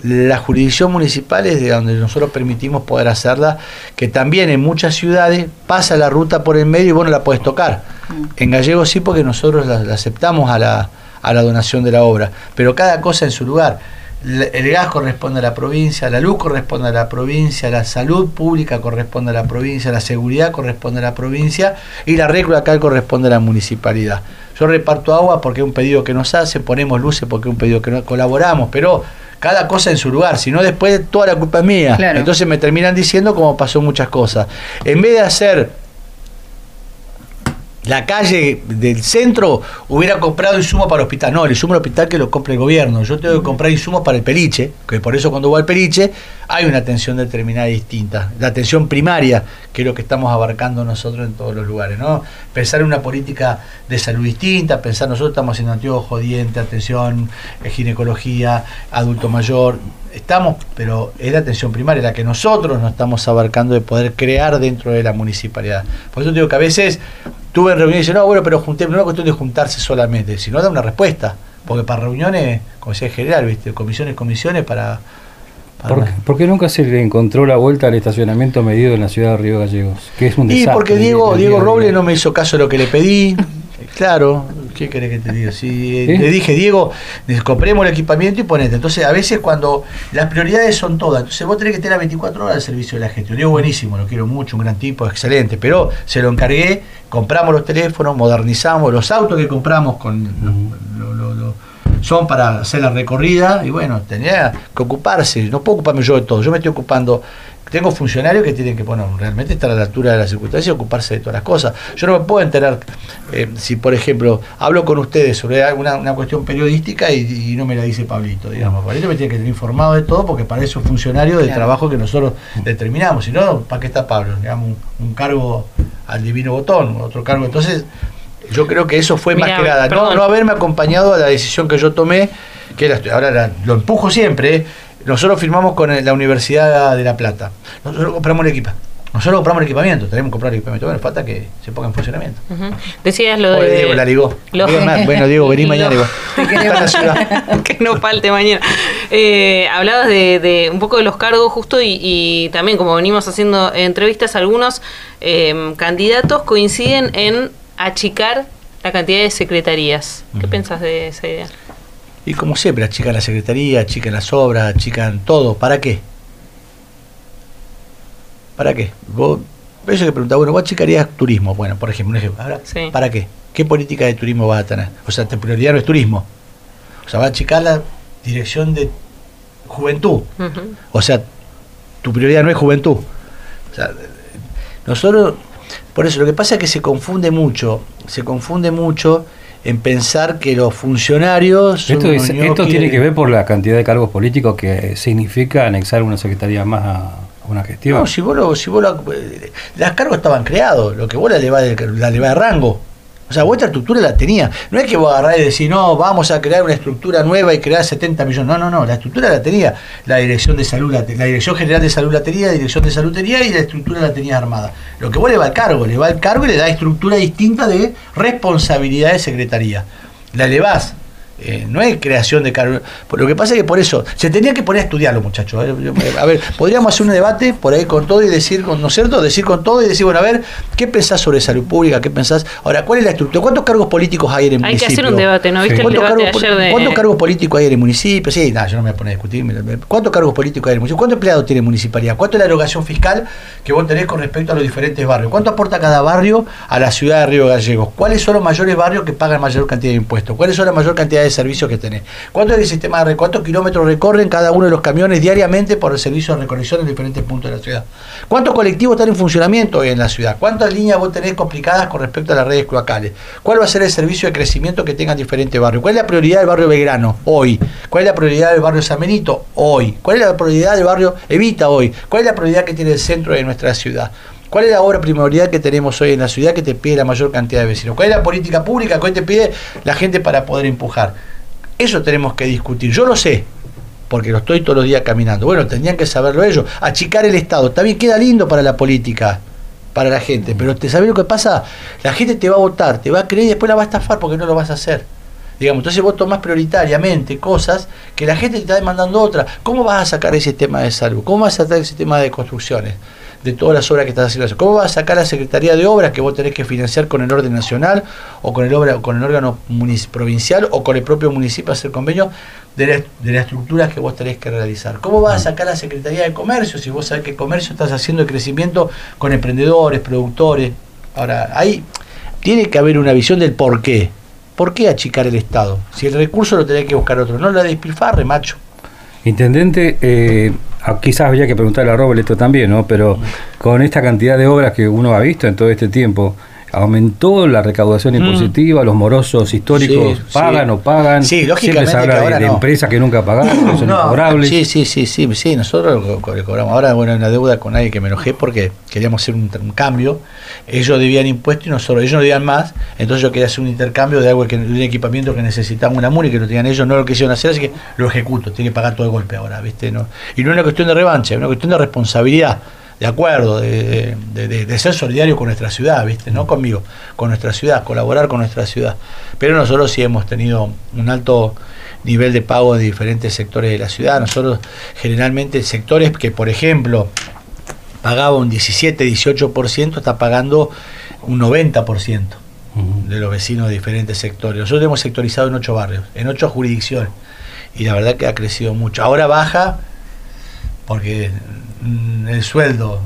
la jurisdicción municipal es de donde nosotros permitimos poder hacerla, que también en muchas ciudades pasa la ruta por el medio y vos no la puedes tocar. Mm. En Gallego sí, porque nosotros la, aceptamos a la, a la donación de la obra, pero cada cosa en su lugar el gas corresponde a la provincia, la luz corresponde a la provincia, la salud pública corresponde a la provincia, la seguridad corresponde a la provincia y la regla acá corresponde a la municipalidad. Yo reparto agua porque es un pedido que nos hace, ponemos luces porque es un pedido que no colaboramos, pero cada cosa en su lugar, si no después toda la culpa es mía. Entonces me terminan diciendo como pasó muchas cosas. En vez de hacer la calle del centro hubiera comprado insumos para el hospital. No, el insumo del hospital que lo compre el gobierno. Yo tengo que comprar insumos para el peliche, que por eso cuando voy al peliche hay una atención determinada y distinta. La atención primaria, que es lo que estamos abarcando nosotros en todos los lugares. ¿no? Pensar en una política de salud distinta, pensar nosotros estamos haciendo anteojo, diente, atención, eh, ginecología, adulto mayor. Estamos, pero es la atención primaria, la que nosotros no estamos abarcando de poder crear dentro de la municipalidad. Por eso digo que a veces tuve reuniones y dicen, no, bueno, pero junté, no es cuestión de juntarse solamente, sino da una respuesta. Porque para reuniones, como decía general, ¿viste? comisiones, comisiones para...
¿Por, qué nunca se le encontró la vuelta al estacionamiento medido en la ciudad de Río Gallegos? Que es un
desastre. Y porque Diego, Diego Robles no me hizo caso de lo que le pedí. Claro, ¿qué querés que te diga? Si le dije, Diego, compremos el equipamiento y ponete. Entonces, a veces cuando las prioridades son todas, entonces vos tenés que tener 24 horas al servicio de la gente. Diego, buenísimo, lo quiero mucho, un gran tipo, excelente, pero se lo encargué, compramos los teléfonos, modernizamos, los autos que compramos con son para hacer la recorrida y bueno, tenía que ocuparse, no puedo ocuparme yo de todo, yo me estoy ocupando tengo funcionarios que tienen que, bueno, realmente estar a la altura de las circunstancias y ocuparse de todas las cosas. Yo no me puedo enterar eh, si, por ejemplo, hablo con ustedes sobre alguna una cuestión periodística y, no me la dice Pablito, digamos. Pablito me tiene que tener informado de todo porque para eso es funcionario del trabajo que nosotros determinamos. Si no, ¿para qué está Pablo? Digamos, un, cargo al divino botón, otro cargo. Entonces, yo creo que eso fue más que nada. No, no, haberme acompañado a la decisión que yo tomé, que ahora lo empujo siempre, nosotros firmamos con la Universidad de La Plata. Nosotros compramos el equipo. Nosotros compramos el equipamiento, tenemos que comprar el equipamiento. Bueno, falta que se ponga en funcionamiento.
Decías lo de.
Diego, la ligó. Bueno, Diego, vení *laughs* mañana. *laughs*
que no falte mañana. Eh, hablabas de, un poco de los cargos, justo, y, también, como venimos haciendo entrevistas, algunos eh, candidatos coinciden en achicar la cantidad de secretarías. ¿Qué piensas de esa idea?
Y como siempre, achican la secretaría, achican las obras, achican todo. ¿Para qué? ¿Para qué? Vos, eso que preguntaba, bueno, vos achicarías turismo, bueno, por ejemplo, un ejemplo. ¿Para qué? ¿Qué política de turismo vas a tener? O sea, tu prioridad no es turismo. O sea, va a achicar la dirección de juventud. O sea, tu prioridad no es juventud. O sea, nosotros, por eso, lo que pasa es que se confunde mucho, se confunde mucho en pensar que los funcionarios...
Esto, tiene que ver por la cantidad de cargos políticos que significa anexar una secretaría más a una gestión.
No, si vos, lo, si vos las cargos estaban creados, lo que vos la elevás de, la de rango. O sea, vuestra estructura la tenía. No es que vos agarrás y decís, no, vamos a crear una estructura nueva y crear 70 millones. No, no, no. La estructura la tenía la Dirección de Salud, la, Dirección General de Salud la tenía, la Dirección de Salud tenía y la estructura la tenía armada. Lo que vos le va al cargo, le va al cargo y le da estructura distinta de responsabilidad de secretaría. La elevás eh, no es creación de cargos. Lo que pasa es que por eso, se tendría que poner a estudiarlo, muchachos. ¿eh? A ver, podríamos hacer un debate por ahí con todo y decir, ¿no es cierto? Decir con todo y decir, bueno, a ver, ¿qué pensás sobre salud pública? ¿Qué pensás? Ahora, ¿cuál es la estructura? ¿Cuántos cargos políticos hay en el municipio?
Hay que hacer un debate, ¿no? ¿Viste
¿Cuántos, cargos, ¿Cuántos cargos políticos hay en el municipio? Sí, nada, yo no me voy a poner a discutir. ¿Cuántos cargos políticos hay en el municipio? ¿Cuántos empleados tiene municipalidad? ¿Cuánto es la erogación fiscal que vos tenés con respecto a los diferentes barrios? ¿Cuánto aporta cada barrio a la ciudad de Río Gallegos? ¿Cuáles son los mayores barrios que pagan mayor cantidad de impuestos? ¿Cuáles son la mayor cantidad de servicios que tenés? ¿Cuánto es el sistema de cuántos kilómetros recorren cada uno de los camiones diariamente por el servicio de recolección en diferentes puntos de la ciudad? ¿Cuántos colectivos están en funcionamiento hoy en la ciudad? ¿Cuántas líneas vos tenés complicadas con respecto a las redes cloacales? ¿Cuál va a ser el servicio de crecimiento que tengan diferentes barrios? ¿Cuál es la prioridad del barrio Belgrano hoy? ¿Cuál es la prioridad del barrio San Benito hoy? ¿Cuál es la prioridad del barrio Evita hoy? ¿Cuál es la prioridad que tiene el centro de nuestra ciudad? ¿Cuál es la obra primordial que tenemos hoy en la ciudad que te pide la mayor cantidad de vecinos? ¿Cuál es la política pública que hoy te pide la gente para poder empujar? Eso tenemos que discutir. Yo lo sé, porque lo estoy todos los días caminando. Bueno, tendrían que saberlo ellos. Achicar el Estado. También queda lindo para la política, para la gente. Pero ¿te sabes lo que pasa? La gente te va a votar, te va a creer y después la va a estafar porque no lo vas a hacer. Digamos, entonces vos tomás prioritariamente cosas que la gente te está demandando otra. ¿Cómo vas a sacar ese tema de salud? ¿Cómo vas a sacar ese tema de construcciones? De todas las obras que estás haciendo. ¿Cómo vas a sacar la Secretaría de Obras que vos tenés que financiar con el orden nacional o con el, obra, con el órgano provincial o con el propio municipio hacer convenio de, de las estructuras que vos tenés que realizar? ¿Cómo vas a sacar la Secretaría de Comercio si vos sabés que comercio estás haciendo el crecimiento con emprendedores, productores? Ahora, ahí tiene que haber una visión del por qué. ¿Por qué achicar el Estado? Si el recurso lo tenés que buscar otro, no la despilfarre, macho.
Intendente, eh, quizás habría que preguntarle a Robert esto también, ¿no? Pero con esta cantidad de obras que uno ha visto en todo este tiempo, aumentó la recaudación mm. impositiva, los morosos históricos pagan o pagan.
Sí, lógicamente.
Siempre se habla de, empresas que nunca pagaron, son no,
Sí, sí, sí, sí, sí, nosotros le cobramos. Ahora, bueno, una deuda con nadie que me enojé porque queríamos hacer un, cambio. Ellos debían impuestos y nosotros, ellos no debían más. Entonces yo quería hacer un intercambio de algo que de un equipamiento que necesitaba una MUNI que no tenían ellos, no lo quisieron hacer, así que lo ejecuto, tiene que pagar todo el golpe ahora, ¿viste? No, y no es una cuestión de revancha, es una cuestión de responsabilidad de acuerdo, de, ser solidario con nuestra ciudad, ¿viste? No conmigo, con nuestra ciudad, colaborar con nuestra ciudad. Pero nosotros sí hemos tenido un alto nivel de pago de diferentes sectores de la ciudad. Nosotros generalmente sectores que, por ejemplo, pagaba un 17, 18%, está pagando un 90% de los vecinos de diferentes sectores. Nosotros hemos sectorizado en ocho barrios, en ocho jurisdicciones, y la verdad que ha crecido mucho. Ahora baja porque el sueldo,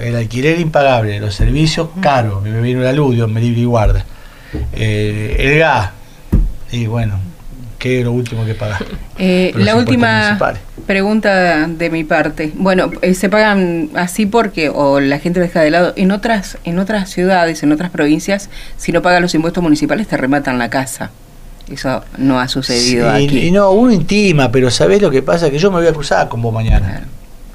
el alquiler impagable, los servicios caros, me vino el aludio, me libre y guarda, eh, el gas, y bueno, ¿qué es lo último que pagar?
Eh, la última pregunta de mi parte. Bueno, eh, se pagan así porque, o la gente lo deja de lado, en otras, en otras ciudades, en otras provincias, si no pagan los impuestos municipales te rematan la casa. Eso no ha sucedido aquí.
Y no, uno intima, pero ¿sabés lo que pasa? Que yo me voy a cruzar con vos mañana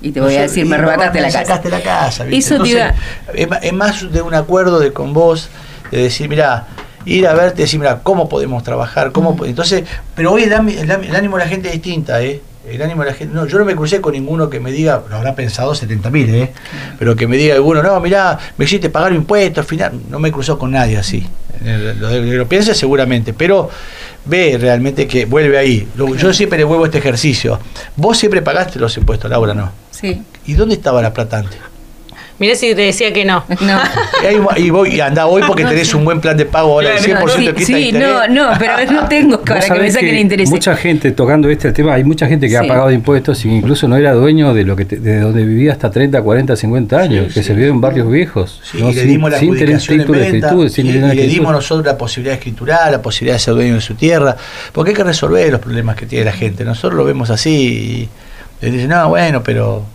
y te voy a decir, me arrebataste la,
sacaste la casa. Eso es, más de un acuerdo de con vos, de decir, mira, ir a verte, decir, mira, ¿cómo podemos trabajar? ¿Cómo Entonces, pero hoy el, ánimo de la gente es distinta, ¿eh? El ánimo de la gente, no, yo no me crucé con ninguno que me diga, lo habrá pensado 70 mil, ¿eh? Pero que me diga alguno, no, mira, me hiciste pagar impuestos, al final, no me cruzó con nadie así. Lo, lo, lo piensa seguramente, pero ve realmente que vuelve ahí. Yo siempre le vuelvo este ejercicio. Vos siempre pagaste los impuestos, Laura, ¿no?
Sí.
¿Y dónde estaba la plata antes?
Mira si te decía que no. *laughs*
No.
Y, voy, y anda hoy porque *laughs* tenés un buen plan de pago ahora del 100%
sí,
quita
sí, no, no, pero no *laughs* tengo para que me saquen interés.
Mucha gente tocando este tema, hay mucha gente que ha pagado impuestos y incluso no era dueño de lo que de donde vivía hasta 30, 40, 50 años, que se vive en barrios viejos.
¿no? y le dimos la sin tener título de escritura, sin y, y le dimos nosotros la posibilidad de escriturar, la posibilidad de ser dueño de su tierra, porque hay que resolver los problemas que tiene la gente. Nosotros lo vemos así y dicen, no, bueno, pero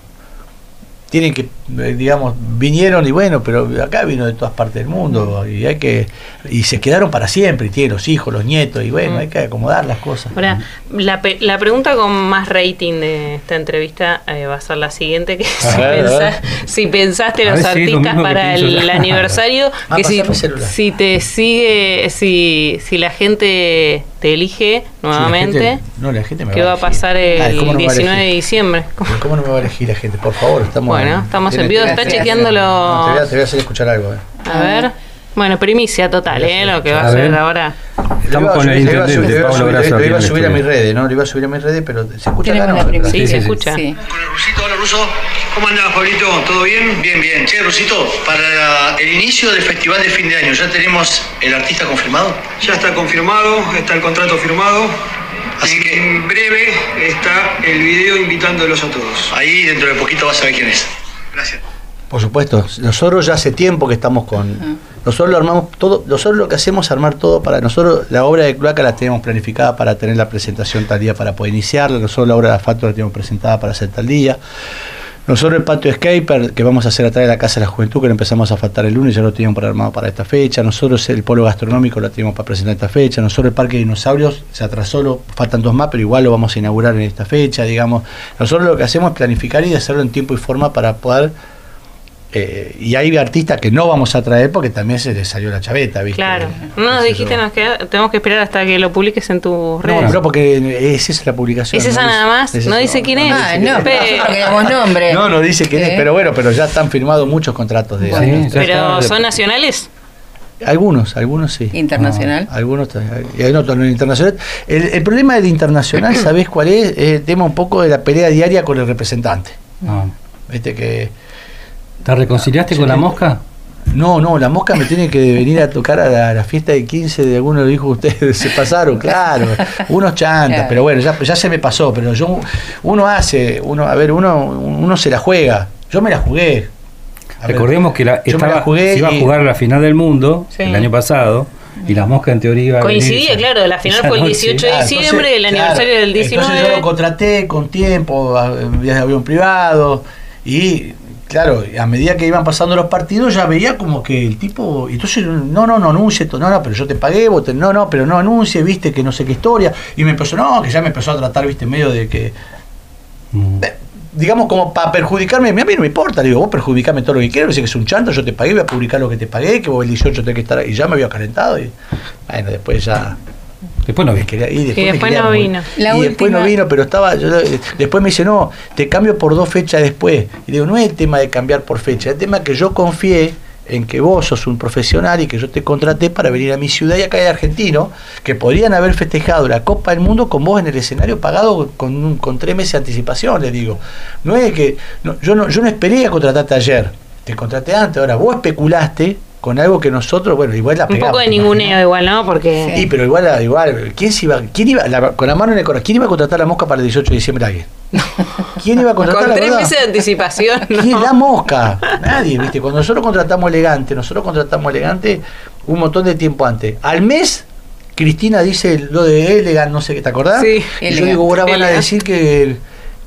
tienen que, eh, digamos, vinieron y bueno, pero acá vino de todas partes del mundo y hay que, y se quedaron para siempre, y tienen los hijos, los nietos, y bueno, hay que acomodar las cosas.
Ahora, la, la pregunta con más rating de esta entrevista eh, va a ser la siguiente, que si, pensaste los artistas para el *laughs* aniversario, ah, que si, si, te sigue, si, si la gente te elige nuevamente.
no, la gente me
¿Qué va a pasar el 19 de diciembre? *laughs*
¿Cómo no me va a elegir la gente? Por favor, estamos
Bueno, estamos en vivo, está chequeándolo.
te, voy a, hacer escuchar algo. Eh.
A ver. Bueno, primicia total, ¿eh? Lo que va a,
ver.
ahora.
Estamos con el
Lo iba a
intendente
subir- iba a
Pablo
subir- iba a
en el
subir a mis redes, ¿no? Lo iba a subir a mis redes, pero ¿se escucha
la
No.
Sí,
Sí,
se
sí.
escucha.
Sí.
Hola Rusito, hola Ruso. ¿Cómo andás, Pablito? ¿Todo bien? Bien, bien. Che, Rusito, para el inicio del festival de fin de año, ¿ya tenemos el artista confirmado?
Ya está confirmado, está el contrato firmado.
Así que-
en breve está el video invitándolos a todos.
Ahí dentro de poquito vas a ver quién es. Gracias.
Por supuesto, nosotros ya hace tiempo que estamos con... Nosotros lo armamos todo, nosotros lo que hacemos es armar todo para nosotros, la obra de Cloaca la tenemos planificada para tener la presentación tal día para poder iniciarla, nosotros la obra de asfalto la tenemos presentada para hacer tal día. Nosotros el patio Escaper, que vamos a hacer atrás de la Casa de la Juventud, que lo empezamos a faltar el lunes, ya lo teníamos programado para esta fecha. Nosotros el polo gastronómico lo tenemos para presentar esta fecha. Nosotros el Parque de Dinosaurios se atrasó, lo, faltan dos más, pero igual lo vamos a inaugurar en esta fecha, digamos. Nosotros lo que hacemos es planificar y hacerlo en tiempo y forma para poder... eh, y hay artistas que no vamos a traer porque también se les salió la chaveta, ¿viste?
Claro.
Qué
No nos
sé
dijiste, nos queda, tenemos que esperar hasta que lo publiques en tus redes.
No, pero porque es esa la publicación.
¿Es esa
no
nada más?
es
¿No dice quién es?
Ah,
dice
no,
quién
pero nombre.
No, no dice quién es,
¿Eh?
pero bueno, pero ya están firmados muchos contratos de
Bueno.
Sí,
Pero son nacionales.
algunos, algunos sí.
Internacional.
Algunos tra- y hay otros no internacional. El, el problema del internacional, ¿sabés cuál es? Es el tema un poco de la pelea diaria con el representante.
No.
Viste que
¿Te reconciliaste con la mosca?
no, no, la mosca me tiene que venir a tocar a la, a la fiesta de 15 de alguno de los hijos de ustedes. Se pasaron, claro. Unos chantas,
Claro.
pero bueno, ya, ya se me pasó. Pero yo, uno hace, uno, a ver, uno, uno se la juega. Yo me la jugué. A ver,
Recordemos que la, estaba,
jugué
se iba a jugar la final del mundo
Sí.
el año pasado y la mosca en teoría iba a
Coincidía,
esa-
claro, la final fue el
noche.
18 de
Ah,
diciembre,
entonces,
el aniversario del 19.
Entonces yo lo contraté con tiempo, a- de avión privado, y claro, a medida que iban pasando los partidos ya veía como que el tipo, entonces no, no, no anuncie esto, no, no, pero yo te pagué, vos te- no, no, pero no anuncie, viste, que no sé qué historia, y me empezó, no, que ya me empezó a tratar, viste, medio de que,
Mm.
eh, digamos, como para perjudicarme, a mí no me importa, le digo, vos perjudicame todo lo que quieras, decir que es un chanto, yo te pagué, voy a publicar lo que te pagué, que vos el 18 tenés que estar y ya me había calentado, y bueno, después ya...
Después no vi.
Me quería- y después,
Y
me
después
quería
no
morir.
vino.
La
y después no vino, pero estaba. yo- después me dice, no, te cambio por dos fechas después. Y digo, no es el tema de cambiar por fecha, es el tema que yo confié en que vos sos un profesional y que yo te contraté para venir a mi ciudad y acá hay argentinos que podrían haber festejado la Copa del Mundo con vos en el escenario pagado con, un- con tres meses de anticipación, les digo. No es que. no, yo, no, yo no esperé a contratarte ayer, te contraté antes, ahora vos especulaste con algo que nosotros, bueno, igual la
Un
pegamos.
poco de
¿te
ninguneo igual, ¿no? Porque
Sí, pero igual, igual, ¿quién se iba, quién iba, la- con la mano en el corazón, quién iba a contratar la mosca para el 18 de diciembre a alguien? *laughs* ¿Quién iba a contratar
con
la
tres
verdad?
meses de anticipación, *laughs*
¿Quién
¿no?
la mosca? Nadie, ¿viste? Cuando nosotros contratamos elegante, nosotros contratamos elegante un montón de tiempo antes. Al mes, Cristina dice lo de elegant, no sé qué, ¿te acordás?
Sí.
y yo digo, ahora van a decir que,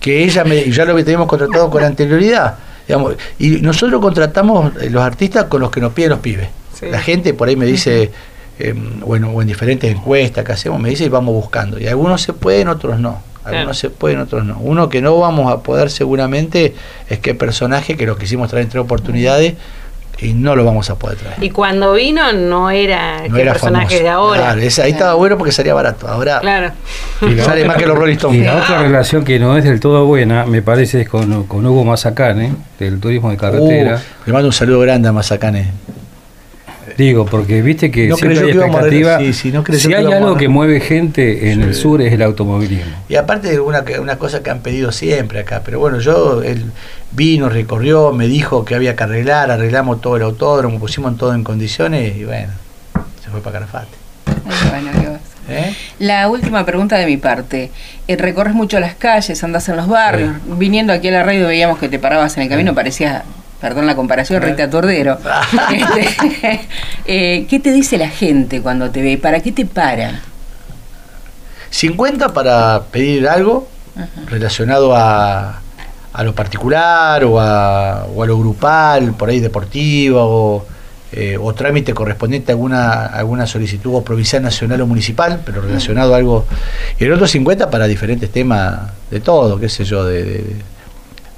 que ella me, ya lo teníamos contratado con anterioridad. Digamos, y nosotros contratamos eh, los artistas con los que nos piden los pibes.
Sí.
La gente por ahí me dice, eh, bueno, o en diferentes encuestas que hacemos, me dice y vamos buscando. Y algunos se pueden, otros no. Algunos se pueden, otros no. Uno que no vamos a poder seguramente es que personaje que lo quisimos traer en tres oportunidades y no lo vamos a poder traer.
Y cuando vino no era
no
este
era
personaje
famoso.
de ahora.
Claro, ese- ahí estaba bueno porque salía barato. Ahora
Claro.
Y la
sale
otra-
más que los Rolling
Y
Stones.
la otra relación que no es del todo buena, me parece, es con, con Hugo Mazacane, del turismo de carretera.
Uh, le mando un saludo grande a Mazacane.
Digo, porque viste que
No
siempre
creyó
hay expectativa.
sí, sí, no creyó
si hay algo que mueve gente en el sur es el automovilismo.
Y aparte de una, una cosa que han pedido siempre acá, pero bueno, yo, él vino, recorrió, me dijo que había que arreglar, arreglamos todo el autódromo, pusimos todo en condiciones y bueno, se fue para Carafate. ¿Eh?
La última pregunta de mi parte. Eh, recorres mucho las calles, andas en los barrios. Viniendo aquí a la radio veíamos que te parabas en el camino, parecías, perdón la comparación,
Eh.
Rita Tordero. *laughs* Este, *laughs* eh, ¿Qué te dice la gente cuando te ve? ¿Para qué te para?
50 para pedir algo relacionado a, a lo particular o a, o a lo grupal, por ahí deportivo o, eh, o trámite correspondiente a alguna, alguna solicitud o provincial, nacional o municipal, pero relacionado a algo. Y el otro 50 para diferentes temas de todo, qué sé yo, de, de-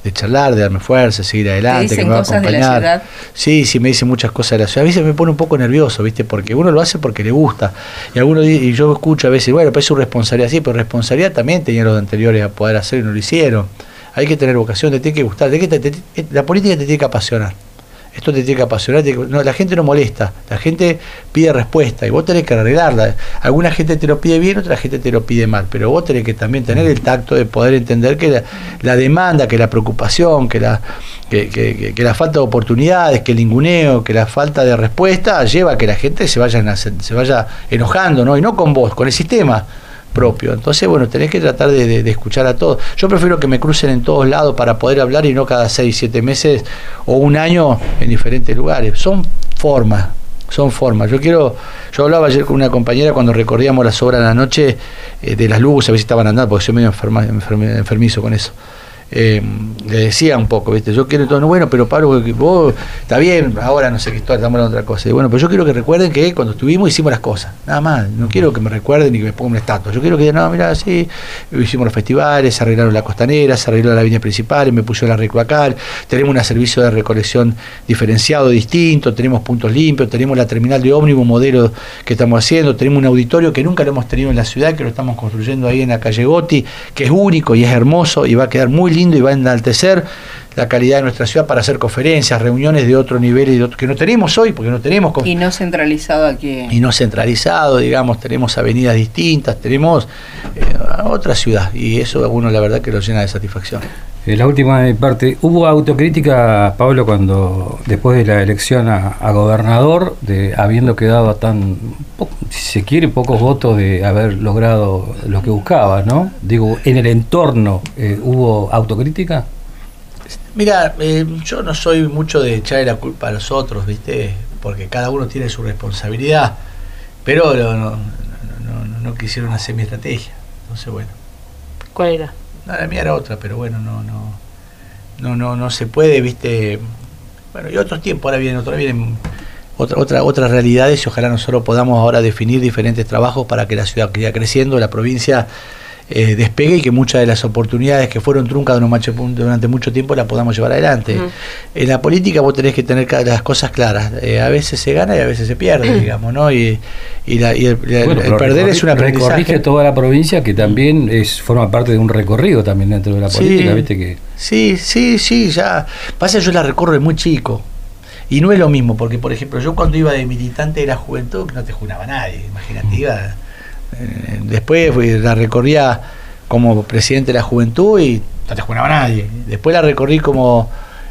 de charlar, de darme fuerza, seguir adelante,
dicen
que me va a
cosas de la
acompañar. Sí, sí, me dicen muchas cosas de la ciudad. A veces me pone un poco nervioso, ¿viste? Porque uno lo hace porque le gusta. Y algunos y yo escucho a veces, bueno, pues es su responsabilidad, sí, pero responsabilidad también tenían los anteriores a poder hacer y no lo hicieron. Hay que tener vocación, te tiene que gustar. te- te- te- la política te tiene que apasionar. Esto te tiene que apasionar. no, la gente no molesta, la gente pide respuesta y vos tenés que arreglarla. Alguna gente te lo pide bien, otra gente te lo pide mal, pero vos tenés que también tener el tacto de poder entender que la, demanda, que la preocupación, que la, que, la falta de oportunidades, que el ninguneo, que la falta de respuesta lleva a que la gente se vaya, se vaya enojando, ¿no? y no con vos, con el sistema propio. Entonces, bueno, tenés que tratar de, escuchar a todos. Yo prefiero que me crucen en todos lados para poder hablar y no cada seis, siete meses o un año en diferentes lugares. Son formas, son formas. Yo quiero, yo hablaba ayer con una compañera cuando recorríamos las obras en la noche eh, de las luces, a ver si estaban andando, porque soy medio enferma, enfermizo con eso eh, le decía un poco, ¿viste? Yo quiero todo, bueno, pero Pablo, vos, está bien, ahora no sé qué estamos hablando de otra cosa. Y bueno, pero yo quiero que recuerden que cuando estuvimos hicimos las cosas, nada más. No quiero que me recuerden ni que me pongan un estatua. Yo quiero que digan, no, mira, sí, hicimos los festivales, se arreglaron la costanera, se arregló la línea principal, me puso la recloacal, tenemos un servicio de recolección diferenciado, distinto, tenemos puntos limpios, tenemos la terminal de ómnibus modelo que estamos haciendo, tenemos un auditorio que nunca lo hemos tenido en la ciudad, que lo estamos construyendo ahí en la calle Goti, que es único y es hermoso y va a quedar muy lindo y va a enaltecer la calidad de nuestra ciudad para hacer conferencias, reuniones de otro nivel y de otro, que no tenemos hoy, porque no tenemos...
Y no centralizado aquí.
Y no centralizado, digamos, tenemos avenidas distintas, tenemos eh, otra ciudad, y eso a uno la verdad que lo llena de satisfacción.
En la última parte, ¿hubo autocrítica, Pablo, cuando después de la elección a, gobernador, de habiendo quedado tan, si se quiere, pocos votos de haber logrado lo que buscaba, ¿no? Digo, en el entorno, eh, ¿hubo autocrítica?
Mira, eh, yo no soy mucho de echarle la culpa a los otros, ¿viste? Porque cada uno tiene su responsabilidad, pero no, no, no, no quisieron hacer mi estrategia. Entonces, bueno.
¿Cuál era?
No, la mía era otra, pero bueno, no, no, no, no, no se puede, viste. Bueno, y otros tiempos, ahora vienen, otra vienen otra, otra, otras realidades y ojalá nosotros podamos ahora definir diferentes trabajos para que la ciudad siga creciendo, la provincia eh, despegue y que muchas de las oportunidades que fueron truncas durante mucho tiempo las podamos llevar adelante. En la política vos tenés que tener las cosas claras. Eh, a veces se gana y a veces se pierde, digamos, ¿no? Y, y, el, perder es una aprendizaje.
Recorriste toda la provincia que también es forma parte de un recorrido también dentro de la política, ¿viste? que
Sí, sí, sí, ya. Pasa yo la recorro de muy chico. Y no es lo mismo, porque por ejemplo, yo cuando iba de militante de la juventud, no te junaba nadie, imagínate, iba eh, después la recorría como presidente de la juventud y no te jugaba nadie. Después la recorrí como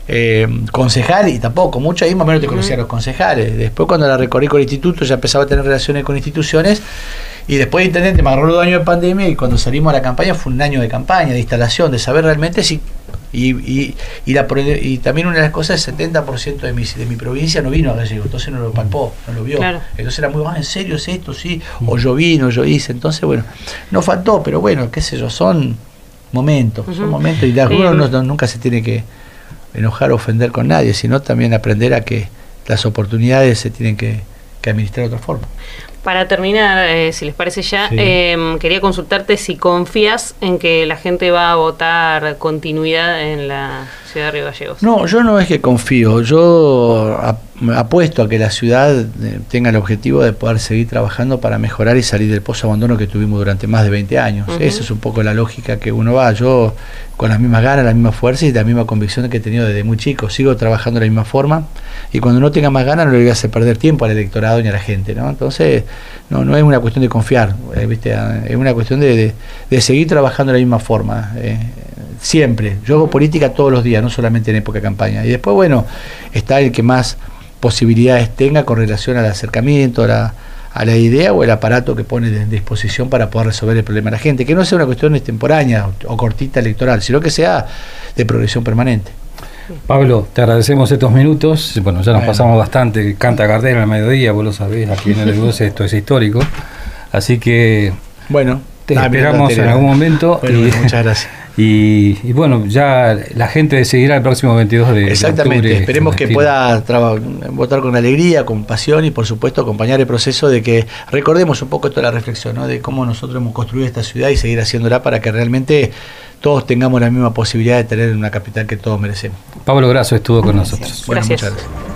eh, concejal y tampoco, mucho ahí más o menos te conocía a los concejales. Después cuando la recorrí con el instituto ya empezaba a tener relaciones con instituciones y después de intendente me agarró dos años de pandemia y cuando salimos a la campaña fue un año de campaña, de instalación, de saber realmente si y, y, y, la, y también una de las cosas, el 70% de mi, de mi provincia no vino a Gallego, entonces no lo palpó, no lo vio. Entonces era muy, ah, ¿en serio es esto? Sí, o yo vino, yo hice. Entonces, bueno, no faltó, pero bueno, qué sé yo, son momentos, son momentos y de uno no, nunca se tiene que enojar o ofender con nadie, sino también aprender a que las oportunidades se tienen que, que administrar de otra forma.
Para terminar, eh, si les parece ya, em, quería consultarte si confías en que la gente va a votar continuidad en la ciudad de Río Gallegos.
No, yo no es que confío, yo apuesto a que la ciudad eh, tenga el objetivo de poder seguir trabajando para mejorar y salir del pozo abandono que tuvimos durante más de 20 años. Esa es un poco la lógica que uno va. Yo con las mismas ganas, la misma fuerza y la misma convicción que he tenido desde muy chico. Sigo trabajando de la misma forma y cuando no tenga más ganas no le voy a hacer perder tiempo al electorado ni a la gente. ¿no? Entonces, no, no es una cuestión de confiar, eh, ¿viste? es una cuestión de, seguir trabajando de la misma forma. Eh, siempre. Yo hago política todos los días, no solamente en época de campaña. Y después, bueno, está el que más posibilidades tenga con relación al acercamiento, a la, a la idea o el aparato que pone de disposición para poder resolver el problema de la gente. Que no sea una cuestión extemporánea o cortita electoral, sino que sea de progresión permanente.
Pablo, te agradecemos estos minutos. Bueno, ya nos pasamos bastante. Canta Gardel al mediodía, vos lo sabés, aquí en el *laughs* 12 esto es histórico. Así que.
Bueno,
te esperamos en algún momento.
muchas gracias. *laughs*
Y, bueno, ya la gente seguirá el próximo 22 de
Exactamente, esperemos que pueda votar con alegría, con pasión y por supuesto acompañar el proceso de que recordemos un poco toda la reflexión ¿no? de cómo nosotros hemos construido esta ciudad y seguir haciéndola para que realmente todos tengamos la misma posibilidad de tener una capital que todos merecemos.
Pablo Grasso estuvo con nosotros.
Bueno, Muchas gracias.